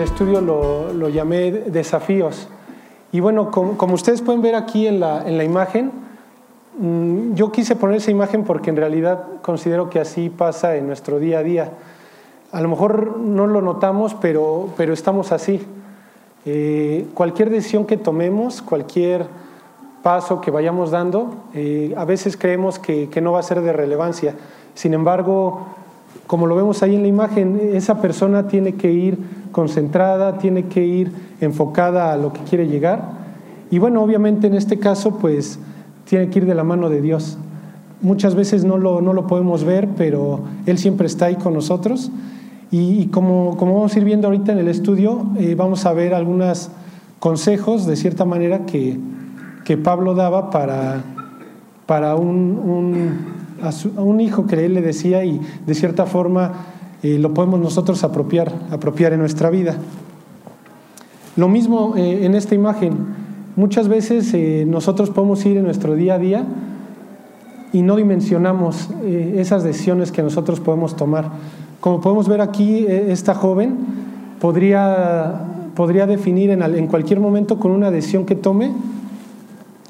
el estudio lo, llamé desafíos. Y bueno, como, ustedes pueden ver aquí en la, en la imagen, mm, yo quise poner esa imagen porque en realidad considero que así pasa en nuestro día a día. A lo mejor no lo notamos, pero, pero estamos así. Eh, cualquier decisión que tomemos, cualquier paso que vayamos dando, eh, a veces creemos que, que, no va a ser de relevancia. Sin embargo, como lo vemos ahí en la imagen, esa persona tiene que ir concentrada, tiene que ir enfocada a lo que quiere llegar. Y bueno, obviamente en este caso, pues tiene que ir de la mano de Dios. Muchas veces no lo, no lo podemos ver, pero Él siempre está ahí con nosotros. Y, como, como, vamos a ir viendo ahorita en el estudio, eh, vamos a ver algunos consejos, de cierta manera, que, que Pablo daba para, para un, un, hijo que él le decía y de cierta forma eh, lo podemos nosotros apropiar, apropiar en nuestra vida. Lo mismo eh, en esta imagen. Muchas veces nosotros podemos ir en nuestro día a día y no dimensionamos esas decisiones que nosotros podemos tomar. Como podemos ver aquí, esta joven podría, podría definir en, en, cualquier momento con una decisión que tome,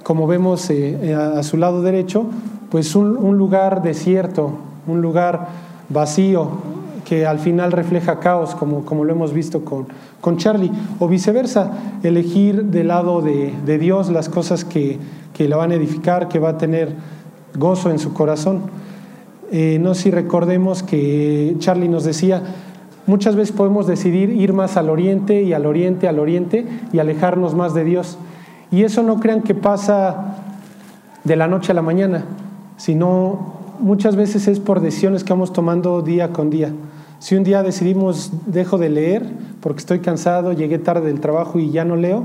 como vemos eh, eh, a, su lado derecho, pues un, lugar desierto, un lugar vacío, que al final refleja caos, como, como lo hemos visto con, con Charlie, o viceversa, elegir del lado de, de Dios las cosas que, que la van a edificar, que va a tener gozo en su corazón. Eh, no sé si recordemos que Charlie nos decía, muchas veces podemos decidir ir más al oriente y al oriente, al oriente y alejarnos más de Dios. Y eso no crean que pasa de la noche a la mañana, sino muchas veces es por decisiones que vamos tomando día con día. Si un día decidimos dejo de leer porque estoy cansado, llegué tarde del trabajo y ya no leo,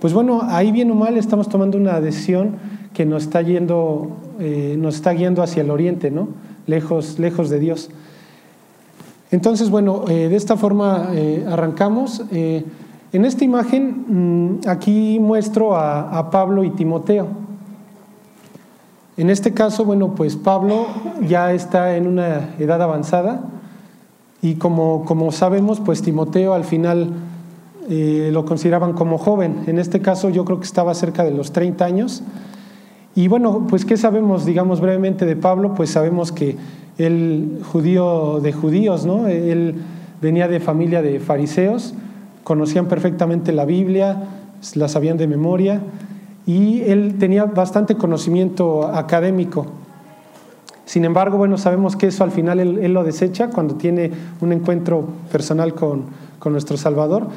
pues bueno, ahí bien o mal estamos tomando una decisión que nos está yendo, eh, nos está guiando hacia el oriente, ¿no? lejos, lejos de Dios. Entonces, bueno, eh, de esta forma eh, arrancamos. En esta imagen, mm, aquí muestro a, Pablo y Timoteo. En este caso, bueno, pues Pablo ya está en una edad avanzada y como, como sabemos, pues Timoteo al final lo consideraban como joven. En este caso yo creo que estaba cerca de los 30 años y bueno, pues ¿qué sabemos, digamos brevemente de Pablo? Pues sabemos que él, judío de judíos, ¿no? Él venía de familia de fariseos, conocían perfectamente la Biblia, la sabían de memoria, y él tenía bastante conocimiento académico. Sin embargo, bueno, sabemos que eso al final él, lo desecha cuando tiene un encuentro personal con, con nuestro Salvador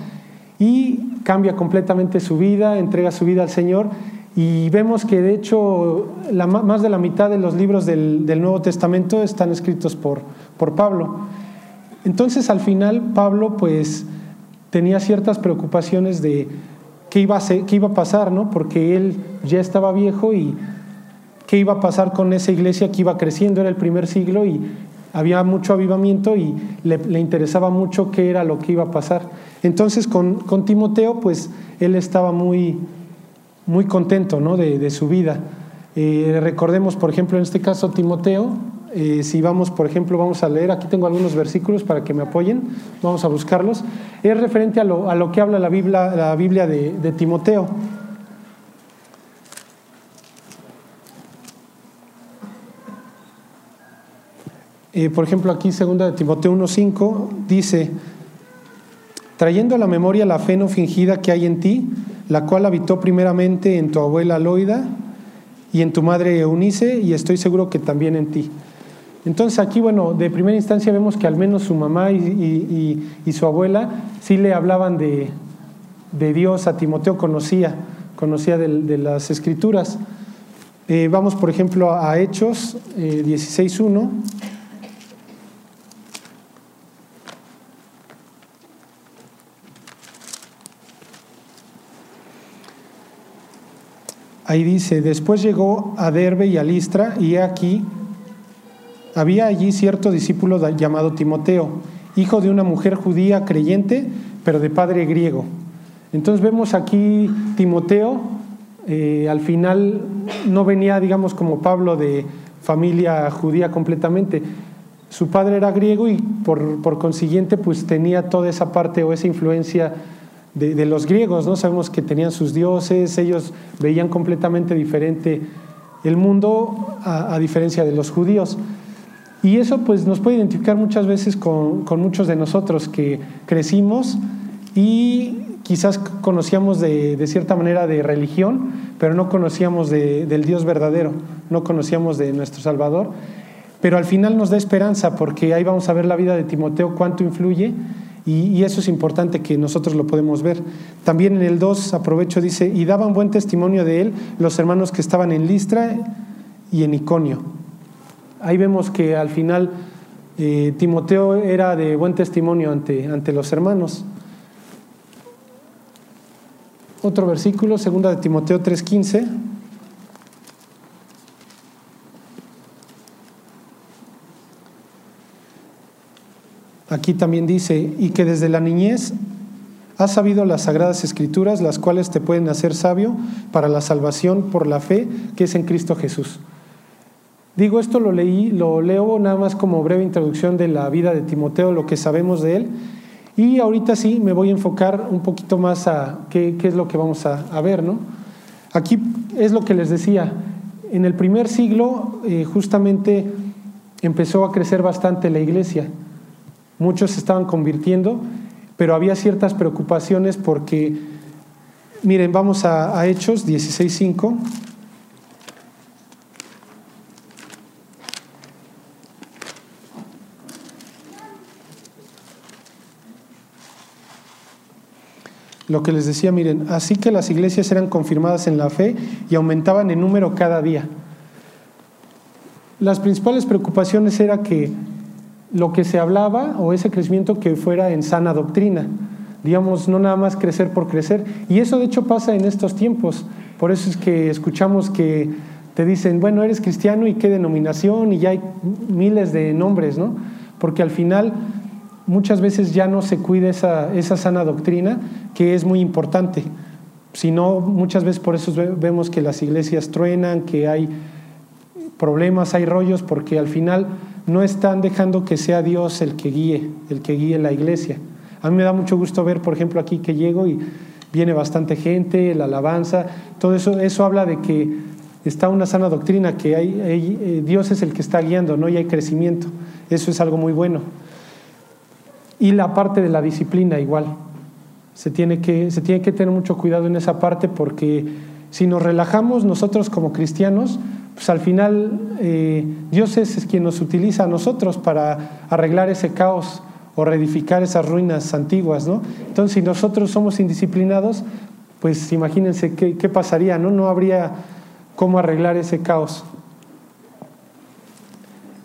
y cambia completamente su vida, entrega su vida al Señor y vemos que de hecho la, más de la mitad de los libros del, Nuevo Testamento están escritos por, por Pablo. Entonces al final Pablo pues tenía ciertas preocupaciones de qué iba a, pasar, ¿no? porque él ya estaba viejo y qué iba a pasar con esa iglesia que iba creciendo, era el primer siglo y había mucho avivamiento y le, interesaba mucho qué era lo que iba a pasar. Entonces con, con Timoteo pues él estaba muy muy contento ¿no? de, su vida. Eh, recordemos, por ejemplo, en este caso Timoteo, eh, si vamos, por ejemplo, vamos a leer, aquí tengo algunos versículos para que me apoyen, vamos a buscarlos, es referente a lo, que habla la Biblia, la Biblia de, Timoteo. Eh, por ejemplo, aquí segunda de Timoteo 1.5 dice, trayendo a la memoria la fe no fingida que hay en ti, la cual habitó primeramente en tu abuela Loida y en tu madre Eunice, y estoy seguro que también en ti. Entonces aquí, bueno, de primera instancia vemos que al menos su mamá y, su abuela sí le hablaban de, Dios, a Timoteo conocía, conocía de, las escrituras. Eh, vamos, por ejemplo, a Hechos eh, 16.1. Ahí dice, después llegó a Derbe y a Listra y aquí había allí cierto discípulo llamado Timoteo, hijo de una mujer judía creyente, pero de padre griego. Entonces vemos aquí Timoteo, eh, al final no venía, digamos, como Pablo de familia judía completamente. su padre era griego y por, consiguiente pues tenía toda esa parte o esa influencia de, los griegos, ¿no? Sabemos que tenían sus dioses, ellos veían completamente diferente el mundo a, diferencia de los judíos. Y eso pues nos puede identificar muchas veces con, muchos de nosotros que crecimos y quizás conocíamos de, cierta manera de religión, pero no conocíamos del Dios verdadero, no conocíamos de nuestro Salvador. Pero al final nos da esperanza porque ahí vamos a ver la vida de Timoteo, cuánto influye y, eso es importante que nosotros lo podemos ver. También en el 2, aprovecho, dice, y daban buen testimonio de él los hermanos que estaban en Listra y en Iconio. Ahí vemos que al final eh, Timoteo era de buen testimonio ante, ante los hermanos. Otro versículo, segunda de Timoteo 3:15. Aquí también dice, y que desde la niñez has sabido las sagradas escrituras, las cuales te pueden hacer sabio para la salvación por la fe que es en Cristo Jesús. Digo, esto lo leí, lo leo nada más como breve introducción de la vida de Timoteo, lo que sabemos de él. Y ahorita sí me voy a enfocar un poquito más a qué, es lo que vamos a, ver, ¿no? Aquí es lo que les decía. En el primer siglo eh, justamente empezó a crecer bastante la iglesia muchos se estaban convirtiendo, pero había ciertas preocupaciones porque, miren, vamos a, a Hechos 16.5. Lo que les decía, miren, así que las iglesias eran confirmadas en la fe y aumentaban en número cada día. Las principales preocupaciones era que lo que se hablaba o ese crecimiento que fuera en sana doctrina, digamos, no nada más crecer por crecer. Y eso de hecho pasa en estos tiempos, por eso es que escuchamos que te dicen, bueno, eres cristiano y qué denominación y ya hay miles de nombres, ¿no? Porque al final muchas veces ya no se cuida esa, esa sana doctrina, que es muy importante. Si no, muchas veces por eso vemos que las iglesias truenan, que hay problemas, hay rollos, porque al final no están dejando que sea Dios el que guíe, el que guíe la iglesia. A mí me da mucho gusto ver, por ejemplo, aquí que llego y viene bastante gente, la alabanza, todo eso, eso habla de que está una sana doctrina, que hay, eh, Dios es el que está guiando, ¿no? Y hay crecimiento. Eso es algo muy bueno. Y la parte de la disciplina igual. Se tiene que, se tiene que tener mucho cuidado en esa parte porque si nos relajamos nosotros como cristianos, pues al final eh, Dios es, quien nos utiliza a nosotros para arreglar ese caos o reedificar esas ruinas antiguas, ¿no? Entonces, si nosotros somos indisciplinados, pues imagínense qué, qué pasaría, ¿no? No habría cómo arreglar ese caos.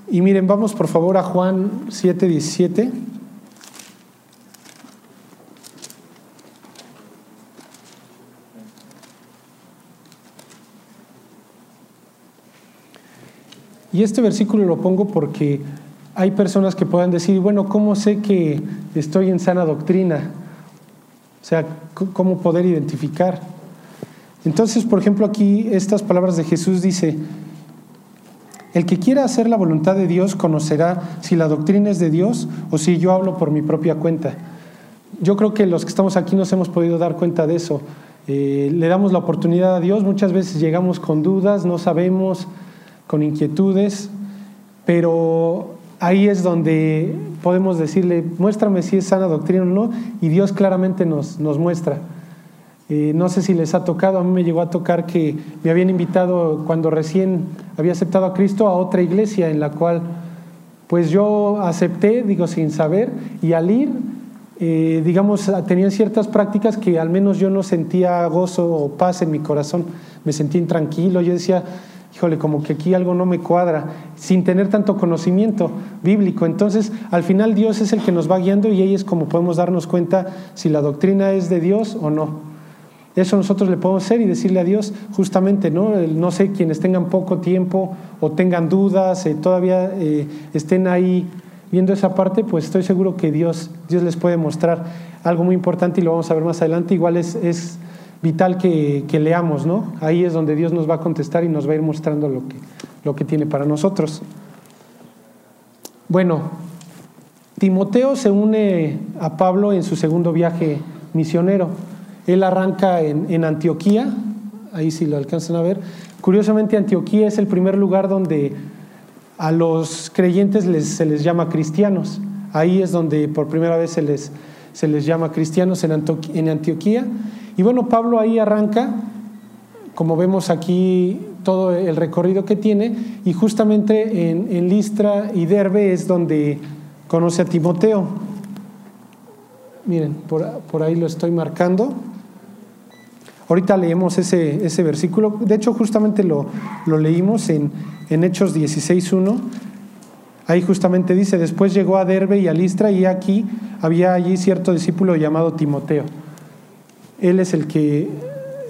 Y miren, vamos por favor a Juan 7, 17. Y este versículo lo pongo porque hay personas que puedan decir, bueno, ¿cómo sé que estoy en sana doctrina? O sea, ¿cómo poder identificar? Entonces, por ejemplo, aquí estas palabras de Jesús dice, el que quiera hacer la voluntad de Dios conocerá si la doctrina es de Dios o si yo hablo por mi propia cuenta. Yo creo que los que estamos aquí nos hemos podido dar cuenta de eso. Eh, le damos la oportunidad a Dios, muchas veces llegamos con dudas, no sabemos, con inquietudes, pero ahí es donde podemos decirle, muéstrame si es sana doctrina o no, y Dios claramente nos, nos muestra. Eh, no sé si les ha tocado, a mí me llegó a tocar que me habían invitado cuando recién había aceptado a Cristo a otra iglesia en la cual pues yo acepté, digo, sin saber, y al ir, eh, digamos, tenían ciertas prácticas que al menos yo no sentía gozo o paz en mi corazón, me sentí intranquilo, yo decía, híjole, como que aquí algo no me cuadra, sin tener tanto conocimiento bíblico. Entonces, al final Dios es el que nos va guiando y ahí es como podemos darnos cuenta si la doctrina es de Dios o no. Eso nosotros le podemos hacer y decirle a Dios justamente, ¿no? No sé, quienes tengan poco tiempo o tengan dudas, eh, todavía eh, estén ahí viendo esa parte, pues estoy seguro que Dios, Dios les puede mostrar algo muy importante y lo vamos a ver más adelante. Igual es, es vital que, leamos, ¿no? Ahí es donde Dios nos va a contestar y nos va a ir mostrando lo que, lo que tiene para nosotros. Bueno, Timoteo se une a Pablo en su segundo viaje misionero. Él arranca en, Antioquía, ahí sí lo alcanzan a ver. Curiosamente, Antioquía es el primer lugar donde a los creyentes se les llama cristianos. Ahí es donde por primera vez se les, se les llama cristianos en, Antioquía. Y bueno, Pablo ahí arranca, como vemos aquí todo el recorrido que tiene, y justamente en, Listra y Derbe es donde conoce a Timoteo. Miren, por, ahí lo estoy marcando. Ahorita leemos ese, ese versículo. De hecho, justamente lo, lo leímos en, en Hechos 16.1 Ahí justamente dice, después llegó a Derbe y a Listra y aquí había allí cierto discípulo llamado Timoteo. Él es el que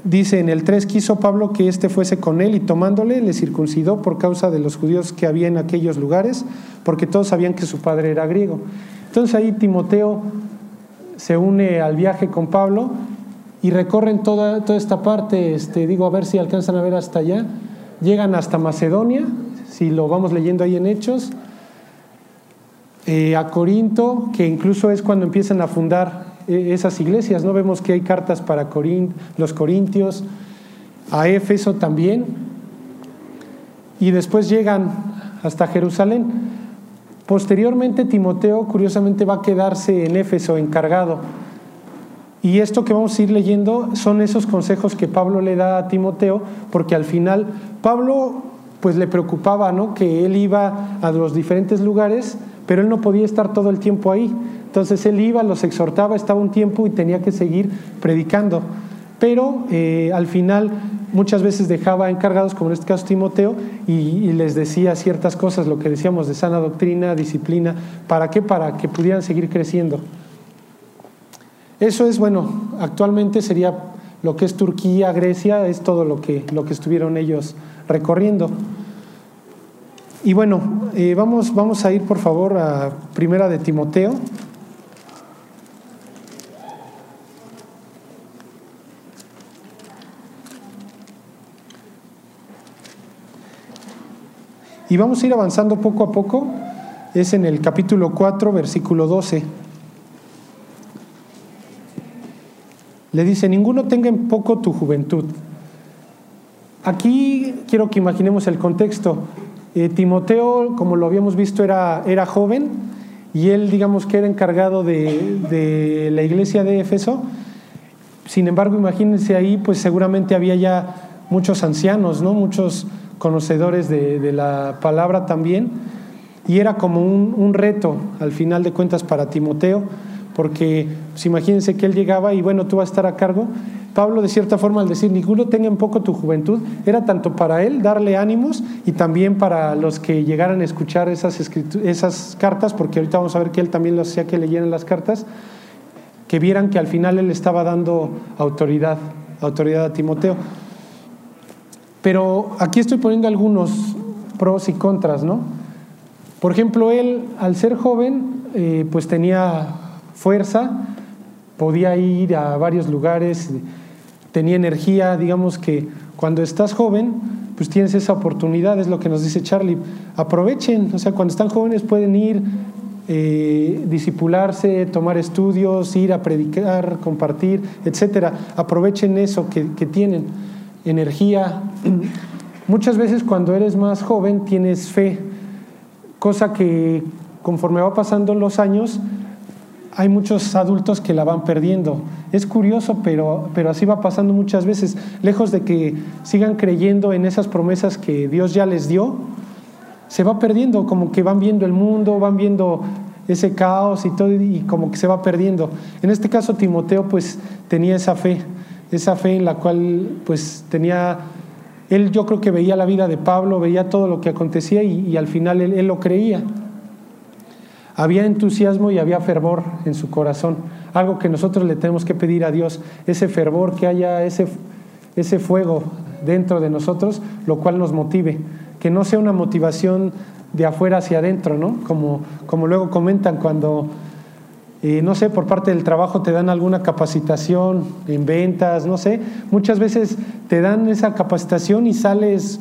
dice en el 3, quiso Pablo que éste fuese con él y tomándole le circuncidó por causa de los judíos que había en aquellos lugares, porque todos sabían que su padre era griego. Entonces ahí Timoteo se une al viaje con Pablo y recorren toda, toda esta parte, este, digo a ver si alcanzan a ver hasta allá, llegan hasta Macedonia, si lo vamos leyendo ahí en Hechos, eh, a Corinto, que incluso es cuando empiezan a fundar esas iglesias, ¿no? Vemos que hay cartas para los corintios, a Éfeso también, y después llegan hasta Jerusalén. Posteriormente Timoteo, curiosamente, va a quedarse en Éfeso encargado. Y esto que vamos a ir leyendo son esos consejos que Pablo le da a Timoteo, porque al final Pablo pues le preocupaba, ¿no? Que él iba a los diferentes lugares pero él no podía estar todo el tiempo ahí. Entonces él iba, los exhortaba, estaba un tiempo y tenía que seguir predicando. Pero eh, al final muchas veces dejaba encargados, como en este caso Timoteo, y, les decía ciertas cosas, lo que decíamos de sana doctrina, disciplina, ¿para qué? Para que pudieran seguir creciendo. Eso es, bueno, actualmente sería lo que es Turquía, Grecia, es todo lo que, lo que estuvieron ellos recorriendo. Y bueno, eh, vamos, vamos a ir por favor a Primera de Timoteo. Y vamos a ir avanzando poco a poco. Es en el capítulo 4, versículo 12. Le dice, ninguno tenga en poco tu juventud. Aquí quiero que imaginemos el contexto. Eh, Timoteo, como lo habíamos visto, era, era joven y él, digamos que era encargado de, la iglesia de Éfeso. Sin embargo, imagínense ahí, pues seguramente había ya muchos ancianos, ¿no? muchos conocedores de, la palabra también. Y era como un, reto, al final de cuentas, para Timoteo, porque pues, imagínense que él llegaba y bueno, tú vas a estar a cargo, Pablo, de cierta forma, al decir, ninguno tenga en poco tu juventud, era tanto para él darle ánimos y también para los que llegaran a escuchar esas, esas cartas, porque ahorita vamos a ver que él también lo hacía que leyeran las cartas, que vieran que al final él estaba dando autoridad, autoridad a Timoteo. Pero aquí estoy poniendo algunos pros y contras, ¿no? Por ejemplo, él, al ser joven, eh, pues tenía fuerza, podía ir a varios lugares, tenía energía, digamos que cuando estás joven, pues tienes esa oportunidad, es lo que nos dice Charlie, aprovechen, o sea, cuando están jóvenes pueden ir, eh, disipularse, tomar estudios, ir a predicar, compartir, etcétera. Aprovechen eso que, que tienen, energía. Muchas veces cuando eres más joven tienes fe, cosa que conforme va pasando los años, hay muchos adultos que la van perdiendo. Es curioso, pero, pero así va pasando muchas veces. Lejos de que sigan creyendo en esas promesas que Dios ya les dio, se va perdiendo, como que van viendo el mundo, van viendo ese caos y todo, y como que se va perdiendo. En este caso, Timoteo pues tenía esa fe, esa fe en la cual pues tenía, él yo creo que veía la vida de Pablo, veía todo lo que acontecía y, al final él lo creía. Había entusiasmo y había fervor en su corazón, algo que nosotros le tenemos que pedir a Dios, ese fervor, que haya ese, ese fuego dentro de nosotros, lo cual nos motive, que no sea una motivación de afuera hacia adentro, ¿no? Como, como luego comentan cuando, eh, no sé, por parte del trabajo te dan alguna capacitación en ventas, no sé, muchas veces te dan esa capacitación y sales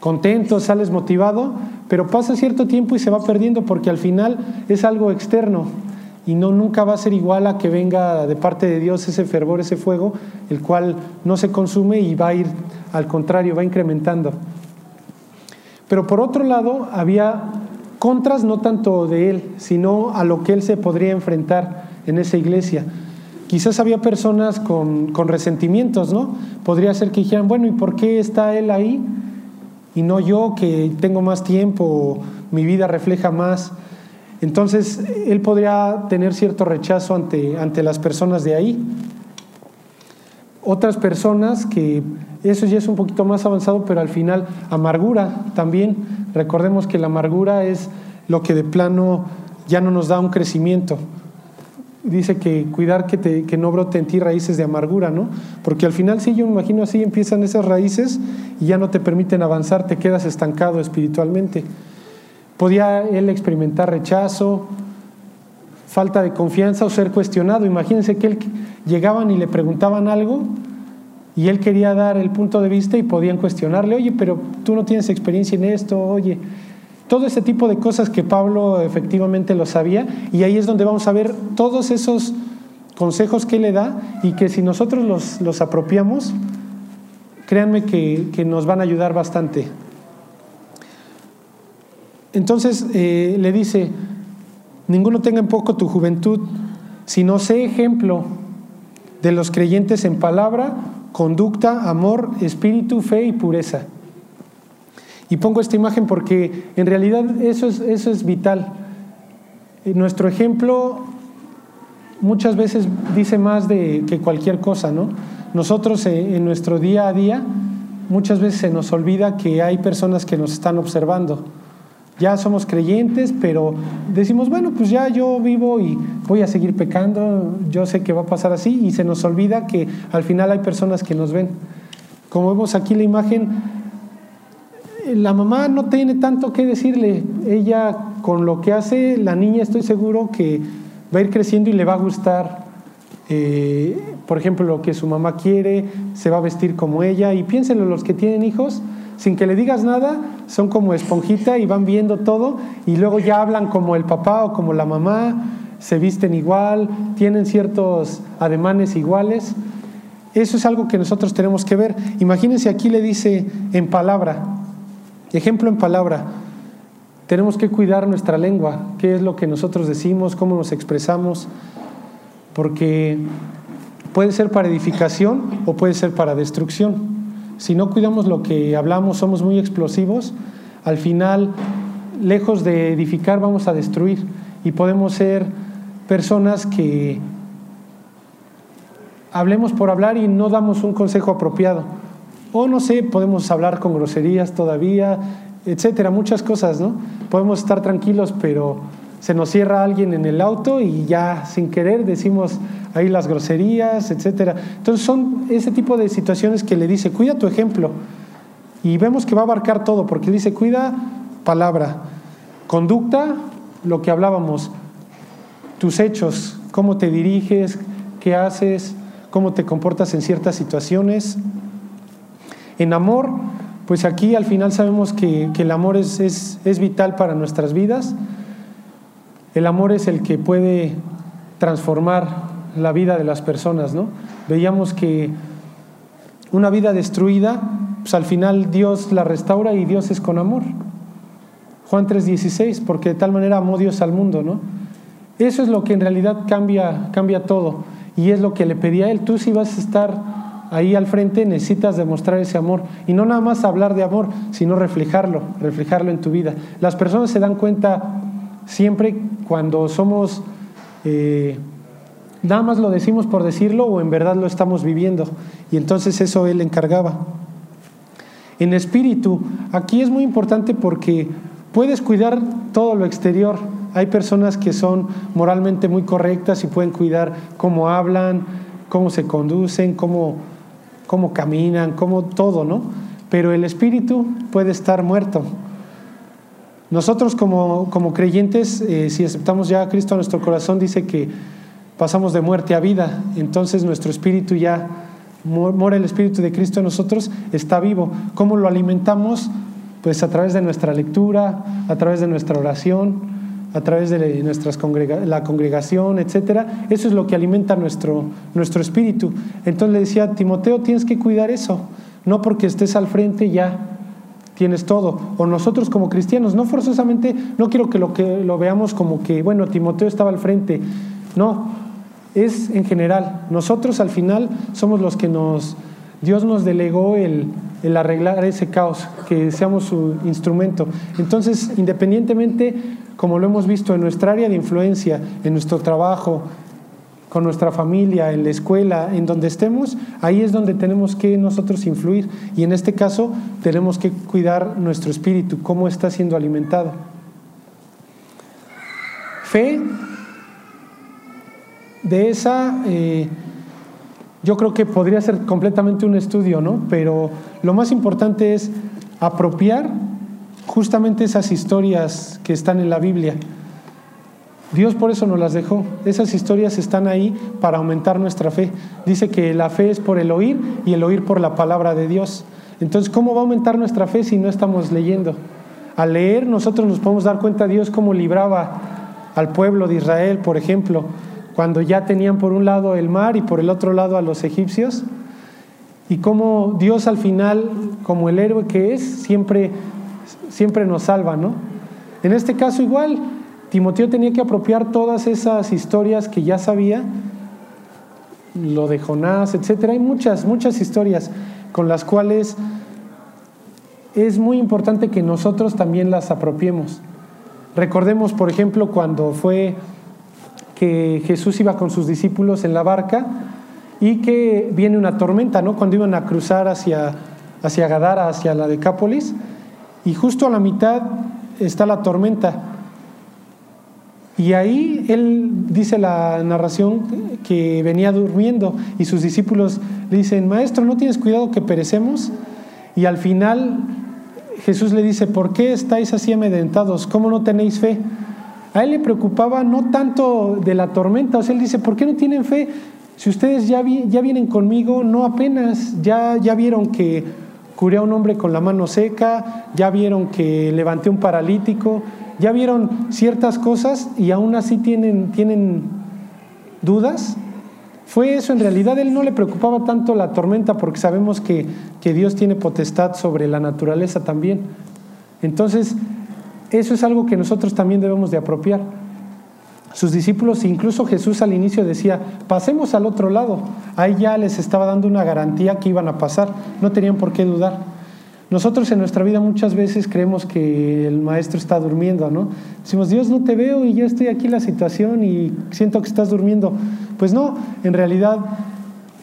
contento, sales motivado, pero pasa cierto tiempo y se va perdiendo porque al final es algo externo y no nunca va a ser igual a que venga de parte de Dios ese fervor, ese fuego, el cual no se consume y va a ir al contrario, va incrementando. Pero por otro lado, había contras no tanto de él, sino a lo que él se podría enfrentar en esa iglesia. Quizás había personas con, con resentimientos, ¿no? Podría ser que dijeran, bueno, ¿y por qué está él ahí y no yo que tengo más tiempo, mi vida refleja más? Entonces, él podría tener cierto rechazo ante, ante las personas de ahí. Otras personas que eso ya es un poquito más avanzado, pero al final amargura también. Recordemos que la amargura es lo que de plano ya no nos da un crecimiento. Dice que cuidar que, te, que no brote en ti raíces de amargura, ¿no? Porque al final, sí, yo me imagino así empiezan esas raíces y ya no te permiten avanzar, te quedas estancado espiritualmente. Podía él experimentar rechazo, falta de confianza o ser cuestionado. Imagínense que él llegaban y le preguntaban algo y él quería dar el punto de vista y podían cuestionarle, oye, pero tú no tienes experiencia en esto, oye. Todo ese tipo de cosas que Pablo efectivamente lo sabía y ahí es donde vamos a ver todos esos consejos que le da y que si nosotros los, los apropiamos, créanme que, que nos van a ayudar bastante. Entonces eh, le dice, ninguno tenga en poco tu juventud, sino sé ejemplo de los creyentes en palabra, conducta, amor, espíritu, fe y pureza. Y pongo esta imagen porque en realidad eso es, eso es vital. Nuestro ejemplo muchas veces dice más de que cualquier cosa, ¿no? Nosotros eh, en nuestro día a día muchas veces se nos olvida que hay personas que nos están observando ya somos creyentes, pero decimos, bueno, pues ya yo vivo y voy a seguir pecando, yo sé que va a pasar así, y se nos olvida que al final hay personas que nos ven. Como vemos aquí la imagen, la mamá no tiene tanto que decirle, ella con lo que hace, la niña estoy seguro que va a ir creciendo y le va a gustar, eh, por ejemplo, lo que su mamá quiere, se va a vestir como ella, y piénsenlo los que tienen hijos, sin que le digas nada, son como esponjita y van viendo todo y luego ya hablan como el papá o como la mamá, se visten igual, tienen ciertos ademanes iguales. Eso es algo que nosotros tenemos que ver. Imagínense aquí le dice en palabra, ejemplo en palabra, tenemos que cuidar nuestra lengua, qué es lo que nosotros decimos, cómo nos expresamos, porque puede ser para edificación o puede ser para destrucción si no cuidamos lo que hablamos, somos muy explosivos, al final, lejos de edificar, vamos a destruir. Y podemos ser personas que hablemos por hablar y no damos un consejo apropiado. O no sé, podemos hablar con groserías todavía, etcétera, muchas cosas, ¿no? Podemos estar tranquilos, pero se nos cierra alguien en el auto y ya sin querer decimos ahí las groserías, etcétera. Entonces son ese tipo de situaciones que le dice, cuida tu ejemplo. Y vemos que va a abarcar todo, porque dice, cuida palabra, conducta, lo que hablábamos, tus hechos, cómo te diriges, qué haces, cómo te comportas en ciertas situaciones. En amor, pues aquí al final sabemos que, el amor es, es vital para nuestras vidas. El amor es el que puede transformar la vida de las personas, ¿no? Veíamos que una vida destruida, pues al final Dios la restaura y Dios es con amor. Juan 3:16, porque de tal manera amó Dios al mundo, ¿no? Eso es lo que en realidad cambia, cambia todo. Y es lo que le pedía a él. Tú si vas a estar ahí al frente, necesitas demostrar ese amor. Y no nada más hablar de amor, sino reflejarlo, reflejarlo en tu vida. Las personas se dan cuenta siempre cuando somos eh, Nada más lo decimos por decirlo o en verdad lo estamos viviendo. Y entonces eso él encargaba. En espíritu, aquí es muy importante porque puedes cuidar todo lo exterior. Hay personas que son moralmente muy correctas y pueden cuidar cómo hablan, cómo se conducen, cómo, cómo caminan, cómo todo, ¿no? Pero el espíritu puede estar muerto. Nosotros como, como creyentes, eh, si aceptamos ya a Cristo nuestro corazón, dice que pasamos de muerte a vida, entonces nuestro espíritu ya mora el espíritu de Cristo en nosotros, está vivo. ¿Cómo lo alimentamos? pues a través de nuestra lectura, a través de nuestra oración, a través de nuestras la congregación, etcétera. Eso es lo que alimenta nuestro, nuestro espíritu. Entonces le decía, Timoteo, tienes que cuidar eso. No porque estés al frente ya tienes todo. O nosotros como cristianos, no forzosamente, no quiero que lo, que lo veamos como que, bueno, Timoteo estaba al frente. No, es en general. Nosotros al final somos los que nos, Dios nos delegó el, el arreglar ese caos, que seamos su instrumento. Entonces, independientemente, como lo hemos visto en nuestra área de influencia, en nuestro trabajo, con nuestra familia, en la escuela, en donde estemos, ahí es donde tenemos que nosotros influir. Y en este caso tenemos que cuidar nuestro espíritu, cómo está siendo alimentado. Fe, de esa, eh, yo creo que podría ser completamente un estudio, ¿no? Pero lo más importante es apropiar justamente esas historias que están en la Biblia Dios por eso nos las dejó. Esas historias están ahí para aumentar nuestra fe. Dice que la fe es por el oír y el oír por la palabra de Dios. Entonces, ¿cómo va a aumentar nuestra fe si no estamos leyendo? Al leer nosotros nos podemos dar cuenta de Dios cómo libraba al pueblo de Israel, por ejemplo, cuando ya tenían por un lado el mar y por el otro lado a los egipcios, y cómo Dios al final, como el héroe que es, siempre, siempre nos salva, ¿no? En este caso igual, Timoteo tenía que apropiar todas esas historias que ya sabía, lo de Jonás, etcétera. Hay muchas, muchas historias con las cuales es muy importante que nosotros también las apropiemos. Recordemos, por ejemplo, cuando fue que Jesús iba con sus discípulos en la barca y que viene una tormenta, ¿no? Cuando iban a cruzar hacia, hacia Gadara, hacia la Decápolis, y justo a la mitad está la tormenta. Y ahí él dice la narración que venía durmiendo y sus discípulos le dicen, maestro, ¿no tienes cuidado que perecemos? Y al final Jesús le dice, ¿por qué estáis así amedrentados? ¿Cómo no tenéis fe? A él le preocupaba no tanto de la tormenta, o sea, él dice, ¿por qué no tienen fe? Si ustedes ya, ya vienen conmigo, no apenas, ya, ya vieron que curé a un hombre con la mano seca, ya vieron que levanté un paralítico, ya vieron ciertas cosas y aún así tienen, tienen dudas. Fue eso, en realidad él no le preocupaba tanto la tormenta porque sabemos que, que Dios tiene potestad sobre la naturaleza también. Entonces, eso es algo que nosotros también debemos de apropiar. Sus discípulos, incluso Jesús al inicio decía, pasemos al otro lado. Ahí ya les estaba dando una garantía que iban a pasar, no tenían por qué dudar. Nosotros en nuestra vida muchas veces creemos que el maestro está durmiendo, ¿no? Decimos, Dios, no te veo y ya estoy aquí en la situación y siento que estás durmiendo. Pues no, en realidad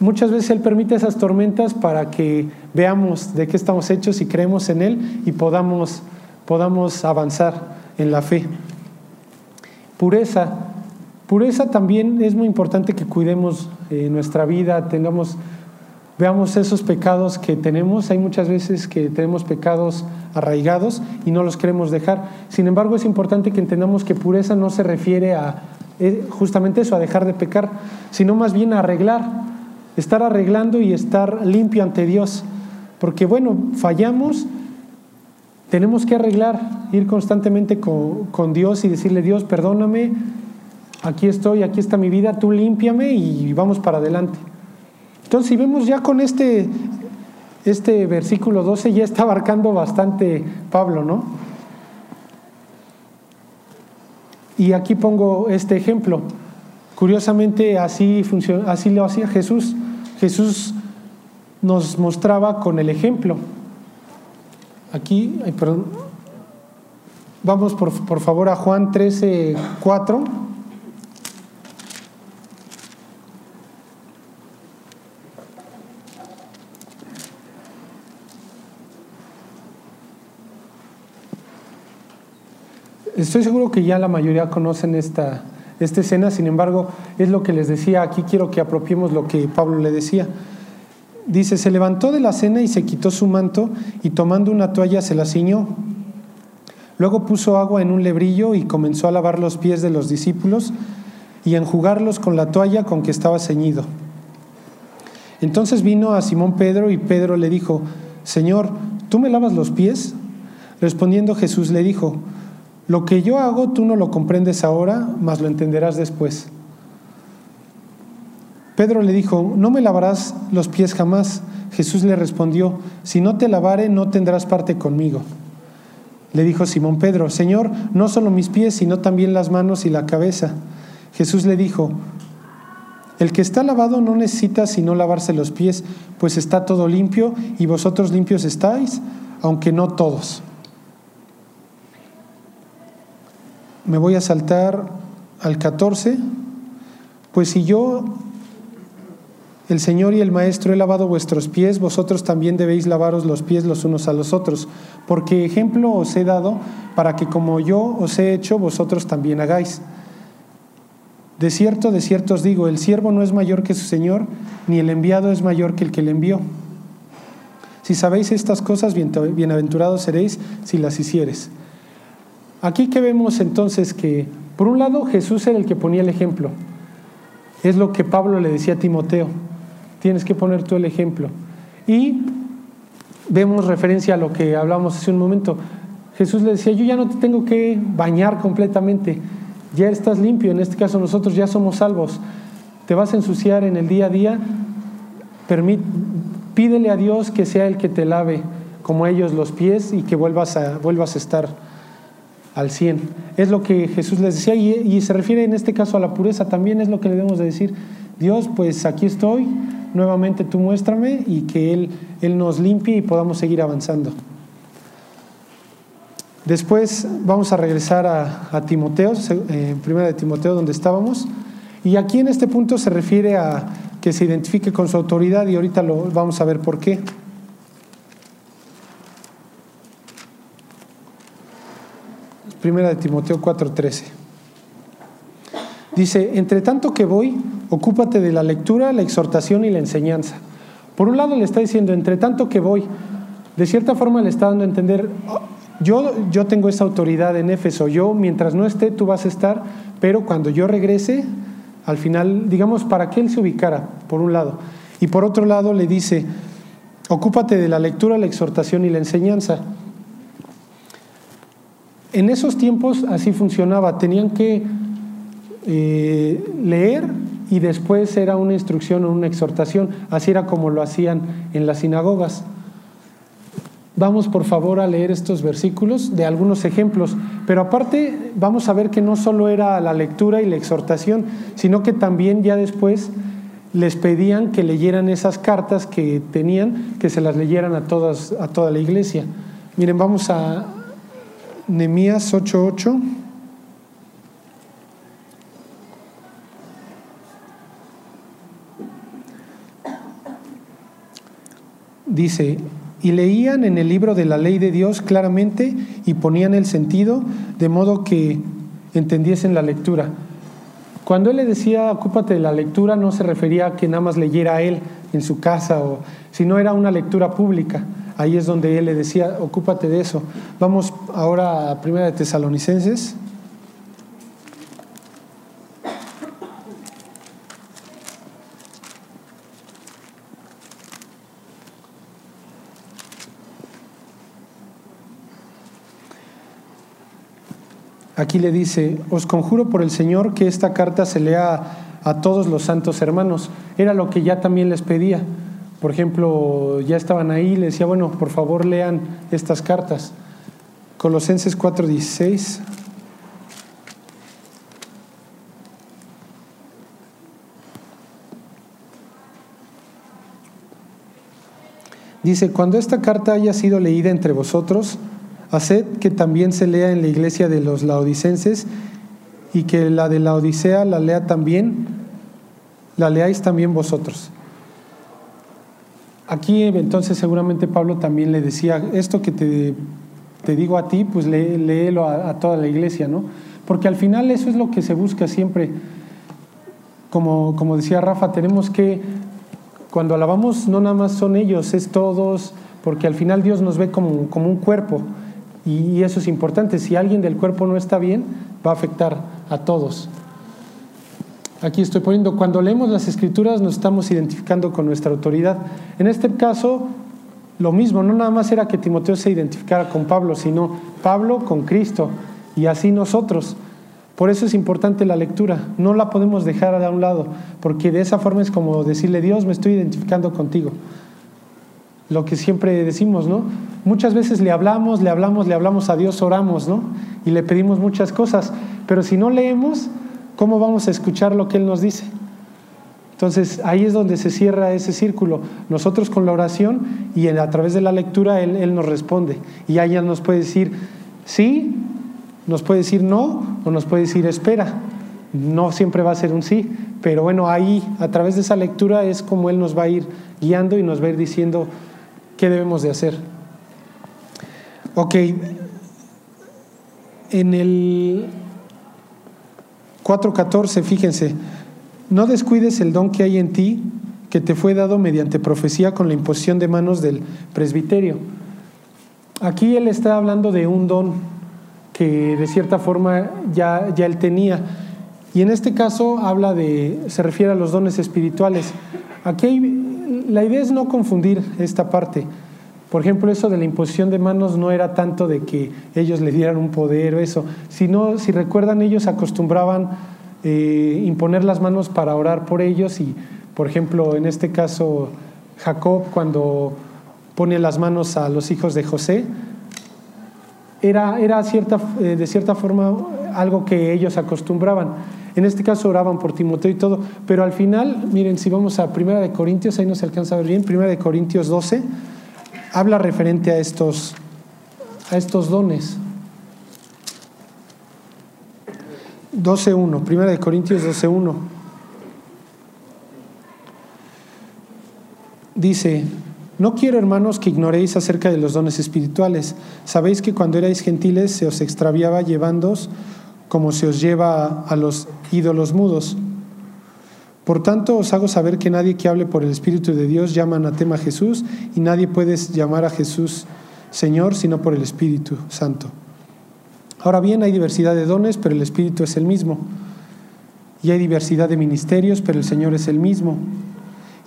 muchas veces Él permite esas tormentas para que veamos de qué estamos hechos y creemos en Él y podamos, podamos avanzar en la fe. Pureza. Pureza también es muy importante que cuidemos eh, nuestra vida, tengamos veamos esos pecados que tenemos. Hay muchas veces que tenemos pecados arraigados y no los queremos dejar. Sin embargo, es importante que entendamos que pureza no se refiere a eh, justamente eso, a dejar de pecar, sino más bien a arreglar, estar arreglando y estar limpio ante Dios. Porque bueno, fallamos, tenemos que arreglar, ir constantemente con, Dios y decirle, Dios, perdóname, aquí estoy, aquí está mi vida, tú límpiame y vamos para adelante. Entonces, si vemos ya con este, este versículo 12, ya está abarcando bastante Pablo, ¿no? Y aquí pongo este ejemplo. Curiosamente, así, así lo hacía Jesús. Jesús nos mostraba con el ejemplo. Aquí, perdón. Vamos por, por favor a Juan 13, 4. Estoy seguro que ya la mayoría conocen esta, esta escena, sin embargo, es lo que les decía, aquí quiero que apropiemos lo que Pablo le decía. Dice, se levantó de la cena y se quitó su manto y tomando una toalla se la ciñó. Luego puso agua en un lebrillo y comenzó a lavar los pies de los discípulos y a enjugarlos con la toalla con que estaba ceñido. Entonces vino a Simón Pedro y Pedro le dijo, Señor, ¿tú me lavas los pies? Respondiendo Jesús le dijo, lo que yo hago tú no lo comprendes ahora, mas lo entenderás después. Pedro le dijo, no me lavarás los pies jamás. Jesús le respondió, si no te lavare no tendrás parte conmigo. Le dijo Simón Pedro, Señor, no solo mis pies, sino también las manos y la cabeza. Jesús le dijo, el que está lavado no necesita sino lavarse los pies, pues está todo limpio y vosotros limpios estáis, aunque no todos. Me voy a saltar al 14, pues si yo, el Señor y el Maestro, he lavado vuestros pies, vosotros también debéis lavaros los pies los unos a los otros, porque ejemplo os he dado para que como yo os he hecho, vosotros también hagáis. De cierto, de cierto os digo, el siervo no es mayor que su Señor, ni el enviado es mayor que el que le envió. Si sabéis estas cosas, bienaventurados seréis si las hicieres. Aquí que vemos entonces que, por un lado, Jesús era el que ponía el ejemplo. Es lo que Pablo le decía a Timoteo. Tienes que poner tú el ejemplo. Y vemos referencia a lo que hablamos hace un momento. Jesús le decía, yo ya no te tengo que bañar completamente, ya estás limpio, en este caso nosotros ya somos salvos. Te vas a ensuciar en el día a día, pídele a Dios que sea el que te lave como ellos los pies y que vuelvas a, vuelvas a estar al 100. Es lo que Jesús les decía y, y, se refiere en este caso a la pureza, también es lo que le debemos de decir. Dios, pues aquí estoy, nuevamente tú muéstrame y que Él, Él nos limpie y podamos seguir avanzando. Después vamos a regresar a, Timoteo, eh, primera de Timoteo donde estábamos, y aquí en este punto se refiere a que se identifique con su autoridad y ahorita lo vamos a ver por qué. Primera de Timoteo 4:13. Dice, entre tanto que voy, ocúpate de la lectura, la exhortación y la enseñanza. Por un lado le está diciendo, entre tanto que voy, de cierta forma le está dando a entender, yo, yo tengo esa autoridad en Éfeso, yo mientras no esté, tú vas a estar, pero cuando yo regrese, al final, digamos, para que él se ubicara, por un lado. Y por otro lado le dice, ocúpate de la lectura, la exhortación y la enseñanza. En esos tiempos así funcionaba, tenían que eh, leer y después era una instrucción o una exhortación, así era como lo hacían en las sinagogas. Vamos por favor a leer estos versículos de algunos ejemplos, pero aparte vamos a ver que no solo era la lectura y la exhortación, sino que también ya después les pedían que leyeran esas cartas que tenían, que se las leyeran a, todas, a toda la iglesia. Miren, vamos a Nehemías 8:8. Dice, y leían en el libro de la ley de Dios claramente y ponían el sentido de modo que entendiesen la lectura. Cuando él le decía ocúpate de la lectura no se refería a que nada más leyera él en su casa, o, sino era una lectura pública. Ahí es donde él le decía ocúpate de eso. Vamos ahora a Primera de Tesalonicenses. Aquí le dice, os conjuro por el Señor que esta carta se lea a todos los santos hermanos. Era lo que ya también les pedía. Por ejemplo, ya estaban ahí, le decía, bueno, por favor lean estas cartas. Colosenses 4:16. Dice, cuando esta carta haya sido leída entre vosotros, Haced que también se lea en la iglesia de los laodicenses y que la de la Odisea la lea también, la leáis también vosotros. Aquí entonces seguramente Pablo también le decía, esto que te, te digo a ti, pues léelo a, a, toda la iglesia, ¿no? Porque al final eso es lo que se busca siempre. Como, como decía Rafa, tenemos que, cuando alabamos, no nada más son ellos, es todos, porque al final Dios nos ve como, como un cuerpo. Y eso es importante. Si alguien del cuerpo no está bien, va a afectar a todos. Aquí estoy poniendo, cuando leemos las escrituras nos estamos identificando con nuestra autoridad. En este caso, lo mismo, no nada más era que Timoteo se identificara con Pablo, sino Pablo con Cristo y así nosotros. Por eso es importante la lectura, no la podemos dejar a un lado, porque de esa forma es como decirle, Dios, me estoy identificando contigo. Lo que siempre decimos, ¿no? Muchas veces le hablamos, le hablamos, le hablamos a Dios, oramos, ¿no? Y le pedimos muchas cosas, pero si no leemos, ¿cómo vamos a escuchar lo que Él nos dice? Entonces ahí es donde se cierra ese círculo. Nosotros con la oración y a través de la lectura Él, nos responde. Y ahí ya nos puede decir sí nos puede decir no o nos puede decir espera. No siempre va a ser un sí, pero bueno, ahí a través de esa lectura es como Él nos va a ir guiando y nos va a ir diciendo qué debemos de hacer. Ok, en el 4.14, fíjense, no descuides el don que hay en ti, que te fue dado mediante profecía con la imposición de manos del presbiterio. Aquí él está hablando de un don, que de cierta forma ya, ya él tenía. Y en este caso habla de, se refiere a los dones espirituales. Aquí la idea es no confundir esta parte. Por ejemplo, eso de la imposición de manos no era tanto de que ellos le dieran un poder o eso, sino, si recuerdan, ellos acostumbraban eh, imponer las manos para orar por ellos y, por ejemplo, en este caso, Jacob cuando pone las manos a los hijos de José, era, cierta, eh, de cierta forma algo que ellos acostumbraban. En este caso oraban por Timoteo y todo, pero al final, miren, si vamos a Primera de Corintios, ahí no se alcanza a ver bien, Primera de Corintios 12, habla referente a estos, a estos dones. 12.1, Primera de Corintios 12.1. Dice, no quiero, hermanos, que ignoréis acerca de los dones espirituales. Sabéis que cuando erais gentiles se os extraviaba llevándoos como se os lleva a los ídolos mudos. Por tanto, os hago saber que nadie que hable por el Espíritu de Dios llama anatema a Jesús y nadie puede llamar a Jesús Señor sino por el Espíritu Santo. Ahora bien, hay diversidad de dones, pero el Espíritu es el mismo. Y hay diversidad de ministerios, pero el Señor es el mismo.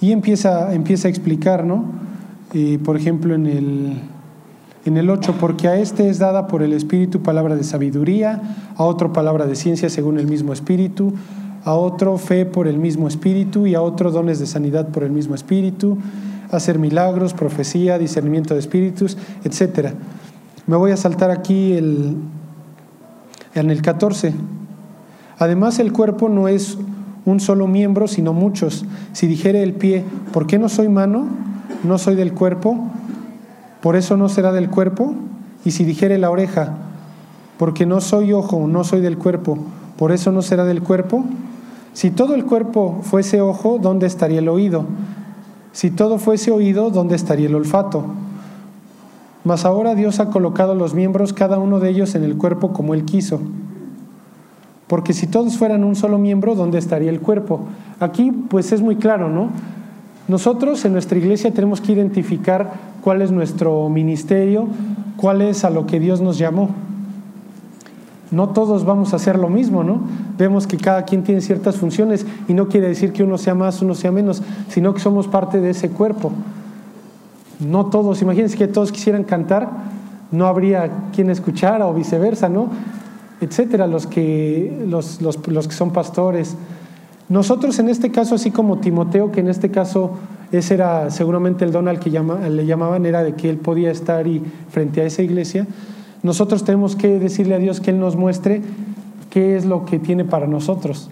Y empieza, empieza a explicar, ¿no? por ejemplo, en el, en el 8, porque a este es dada por el Espíritu palabra de sabiduría, a otro palabra de ciencia según el mismo Espíritu, a otro fe por el mismo Espíritu y a otro dones de sanidad por el mismo Espíritu, hacer milagros, profecía, discernimiento de espíritus, etc. Me voy a saltar aquí el, en el 14. Además el cuerpo no es un solo miembro, sino muchos. Si dijere el pie, ¿por qué no soy mano? no soy del cuerpo, por eso no será del cuerpo. Y si dijere la oreja, porque no soy ojo, no soy del cuerpo, por eso no será del cuerpo. Si todo el cuerpo fuese ojo, ¿dónde estaría el oído? Si todo fuese oído, ¿dónde estaría el olfato? Mas ahora Dios ha colocado los miembros, cada uno de ellos, en el cuerpo como Él quiso. Porque si todos fueran un solo miembro, ¿dónde estaría el cuerpo? Aquí pues es muy claro, ¿no? Nosotros en nuestra iglesia tenemos que identificar cuál es nuestro ministerio, cuál es a lo que Dios nos llamó. No todos vamos a hacer lo mismo, ¿no? Vemos que cada quien tiene ciertas funciones y no quiere decir que uno sea más, uno sea menos, sino que somos parte de ese cuerpo. No todos, imagínense que todos quisieran cantar, no habría quien escuchara o viceversa, ¿no? Etcétera, los que, los, los que son pastores, nosotros en este caso, así como Timoteo, que en este caso ese era seguramente el don al que le llamaban, era de que él podía estar y frente a esa iglesia, nosotros tenemos que decirle a Dios que Él nos muestre qué es lo que tiene para nosotros.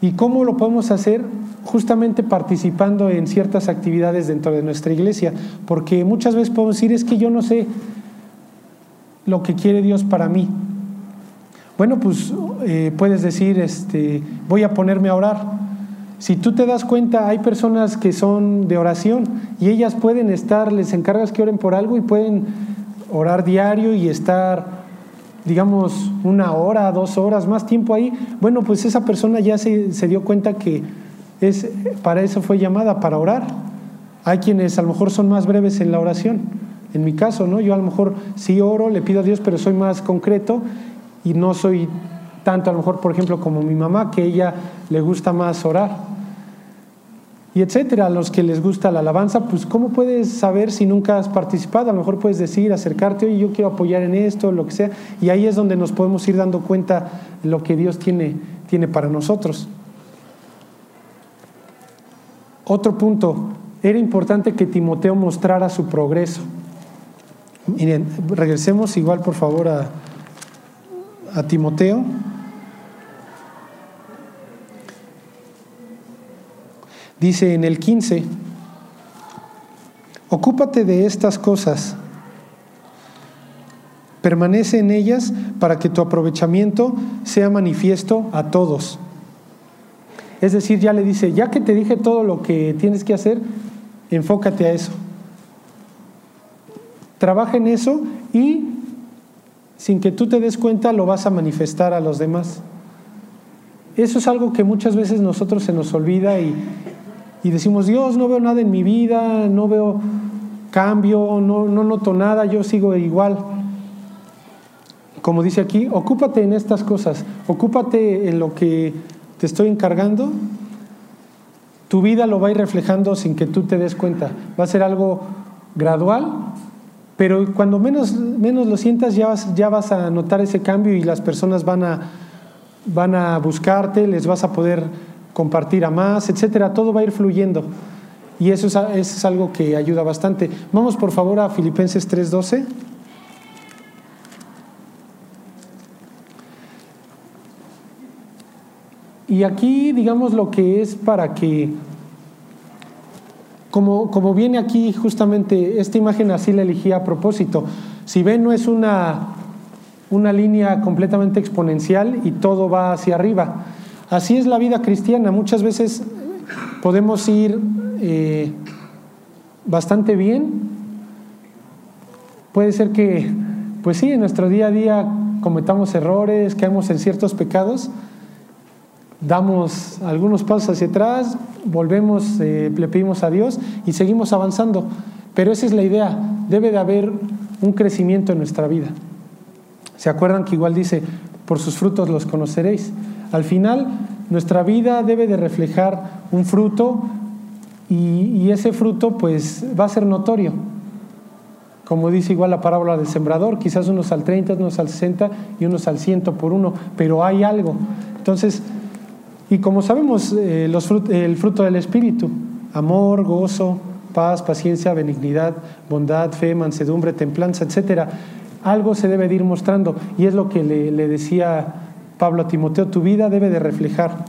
¿Y cómo lo podemos hacer? Justamente participando en ciertas actividades dentro de nuestra iglesia, porque muchas veces podemos decir, es que yo no sé lo que quiere Dios para mí, bueno, pues eh, puedes decir, este, voy a ponerme a orar. Si tú te das cuenta, hay personas que son de oración y ellas pueden estar, les encargas que oren por algo y pueden orar diario y estar, digamos, una hora, dos horas, más tiempo ahí. Bueno, pues esa persona ya se, se dio cuenta que es, para eso fue llamada, para orar. Hay quienes a lo mejor son más breves en la oración. En mi caso, ¿no? Yo a lo mejor sí oro, le pido a Dios, pero soy más concreto y no soy tanto a lo mejor, por ejemplo, como mi mamá, que ella le gusta más orar. y etcétera. A los que les gusta la alabanza, pues ¿cómo puedes saber si nunca has participado? A lo mejor puedes decir, acercarte, oye, yo quiero apoyar en esto, lo que sea. Y ahí es donde nos podemos ir dando cuenta lo que Dios tiene, tiene para nosotros. Otro punto, era importante que Timoteo mostrara su progreso. Miren, regresemos igual por favor a, a Timoteo. Dice en el 15, ocúpate de estas cosas, permanece en ellas para que tu aprovechamiento sea manifiesto a todos. Es decir, ya le dice, ya que te dije todo lo que tienes que hacer, enfócate a eso. Trabaja en eso y sin que tú te des cuenta lo vas a manifestar a los demás. Eso es algo que muchas veces nosotros se nos olvida y, y decimos, Dios, no veo nada en mi vida, no veo cambio, no, no noto nada, yo sigo igual. Como dice aquí, ocúpate en estas cosas, ocúpate en lo que te estoy encargando. Tu vida lo va a ir reflejando sin que tú te des cuenta. Va a ser algo gradual, pero cuando menos, menos lo sientas ya vas, ya vas a notar ese cambio y las personas van a, van a buscarte, les vas a poder compartir a más, etcétera, todo va a ir fluyendo. Y eso es, es algo que ayuda bastante. Vamos por favor a Filipenses 3:12. Y aquí, digamos, lo que es para que, como, como viene aquí justamente, esta imagen así la elegí a propósito. Si ven, no es una, una línea completamente exponencial y todo va hacia arriba Así es la vida cristiana. Muchas veces podemos ir eh, bastante bien. Puede ser que, pues sí, en nuestro día a día cometamos errores, caemos en ciertos pecados, damos algunos pasos hacia atrás, volvemos, eh, le pedimos a Dios y seguimos avanzando. Pero esa es la idea, debe de haber un crecimiento en nuestra vida. ¿Se acuerdan que igual dice, por sus frutos los conoceréis? Al final, nuestra vida debe de reflejar un fruto y, ese fruto pues va a ser notorio. Como dice igual la parábola del sembrador, quizás unos al 30, unos al 60 y unos al 100 por uno, pero hay algo. Entonces, y como sabemos, eh, el fruto del Espíritu, amor, gozo, paz, paciencia, benignidad, bondad, fe, mansedumbre, templanza, etcétera, algo se debe de ir mostrando. Y es lo que le, le decía Pablo a Timoteo, tu vida debe de reflejar.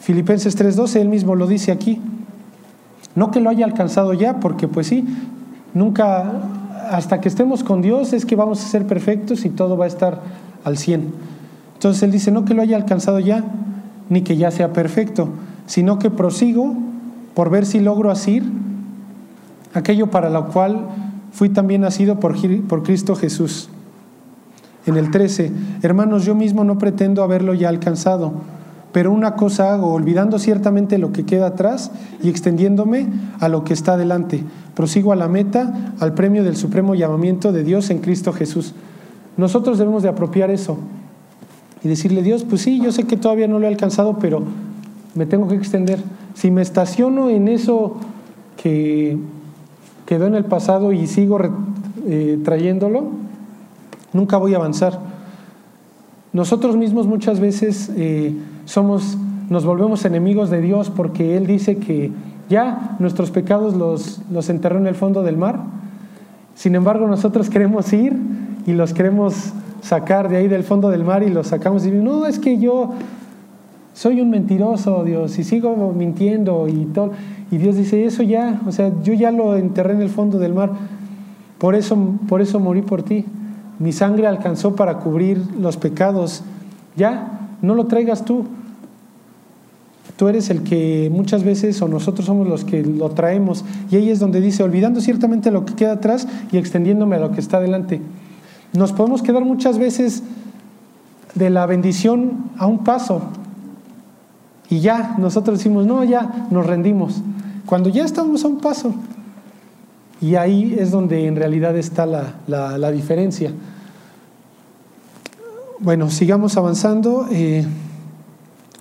Filipenses 3:12, él mismo lo dice aquí. No que lo haya alcanzado ya, porque pues sí, nunca, hasta que estemos con Dios es que vamos a ser perfectos y todo va a estar al 100. Entonces él dice, no que lo haya alcanzado ya, ni que ya sea perfecto, sino que prosigo por ver si logro asir aquello para lo cual fui también nacido por, por Cristo Jesús. En el 13, hermanos, yo mismo no pretendo haberlo ya alcanzado, pero una cosa hago, olvidando ciertamente lo que queda atrás y extendiéndome a lo que está delante. Prosigo a la meta, al premio del supremo llamamiento de Dios en Cristo Jesús. Nosotros debemos de apropiar eso y decirle, Dios, pues sí, yo sé que todavía no lo he alcanzado, pero me tengo que extender. Si me estaciono en eso que quedó en el pasado y sigo eh, trayéndolo, nunca voy a avanzar. Nosotros mismos muchas veces eh, somos, nos volvemos enemigos de Dios porque Él dice que ya nuestros pecados los, los enterró en el fondo del mar. Sin embargo, nosotros queremos ir y los queremos sacar de ahí del fondo del mar y los sacamos y no, es que yo soy un mentiroso, Dios, y sigo mintiendo y todo. Y Dios dice, eso ya, o sea, yo ya lo enterré en el fondo del mar. Por eso, por eso morí por ti mi sangre alcanzó para cubrir los pecados. Ya, no lo traigas tú. Tú eres el que muchas veces, o nosotros somos los que lo traemos. Y ahí es donde dice, olvidando ciertamente lo que queda atrás y extendiéndome a lo que está delante. Nos podemos quedar muchas veces de la bendición a un paso. Y ya, nosotros decimos, no, ya nos rendimos. Cuando ya estamos a un paso. Y ahí es donde en realidad está la, la diferencia. Bueno, sigamos avanzando. Eh,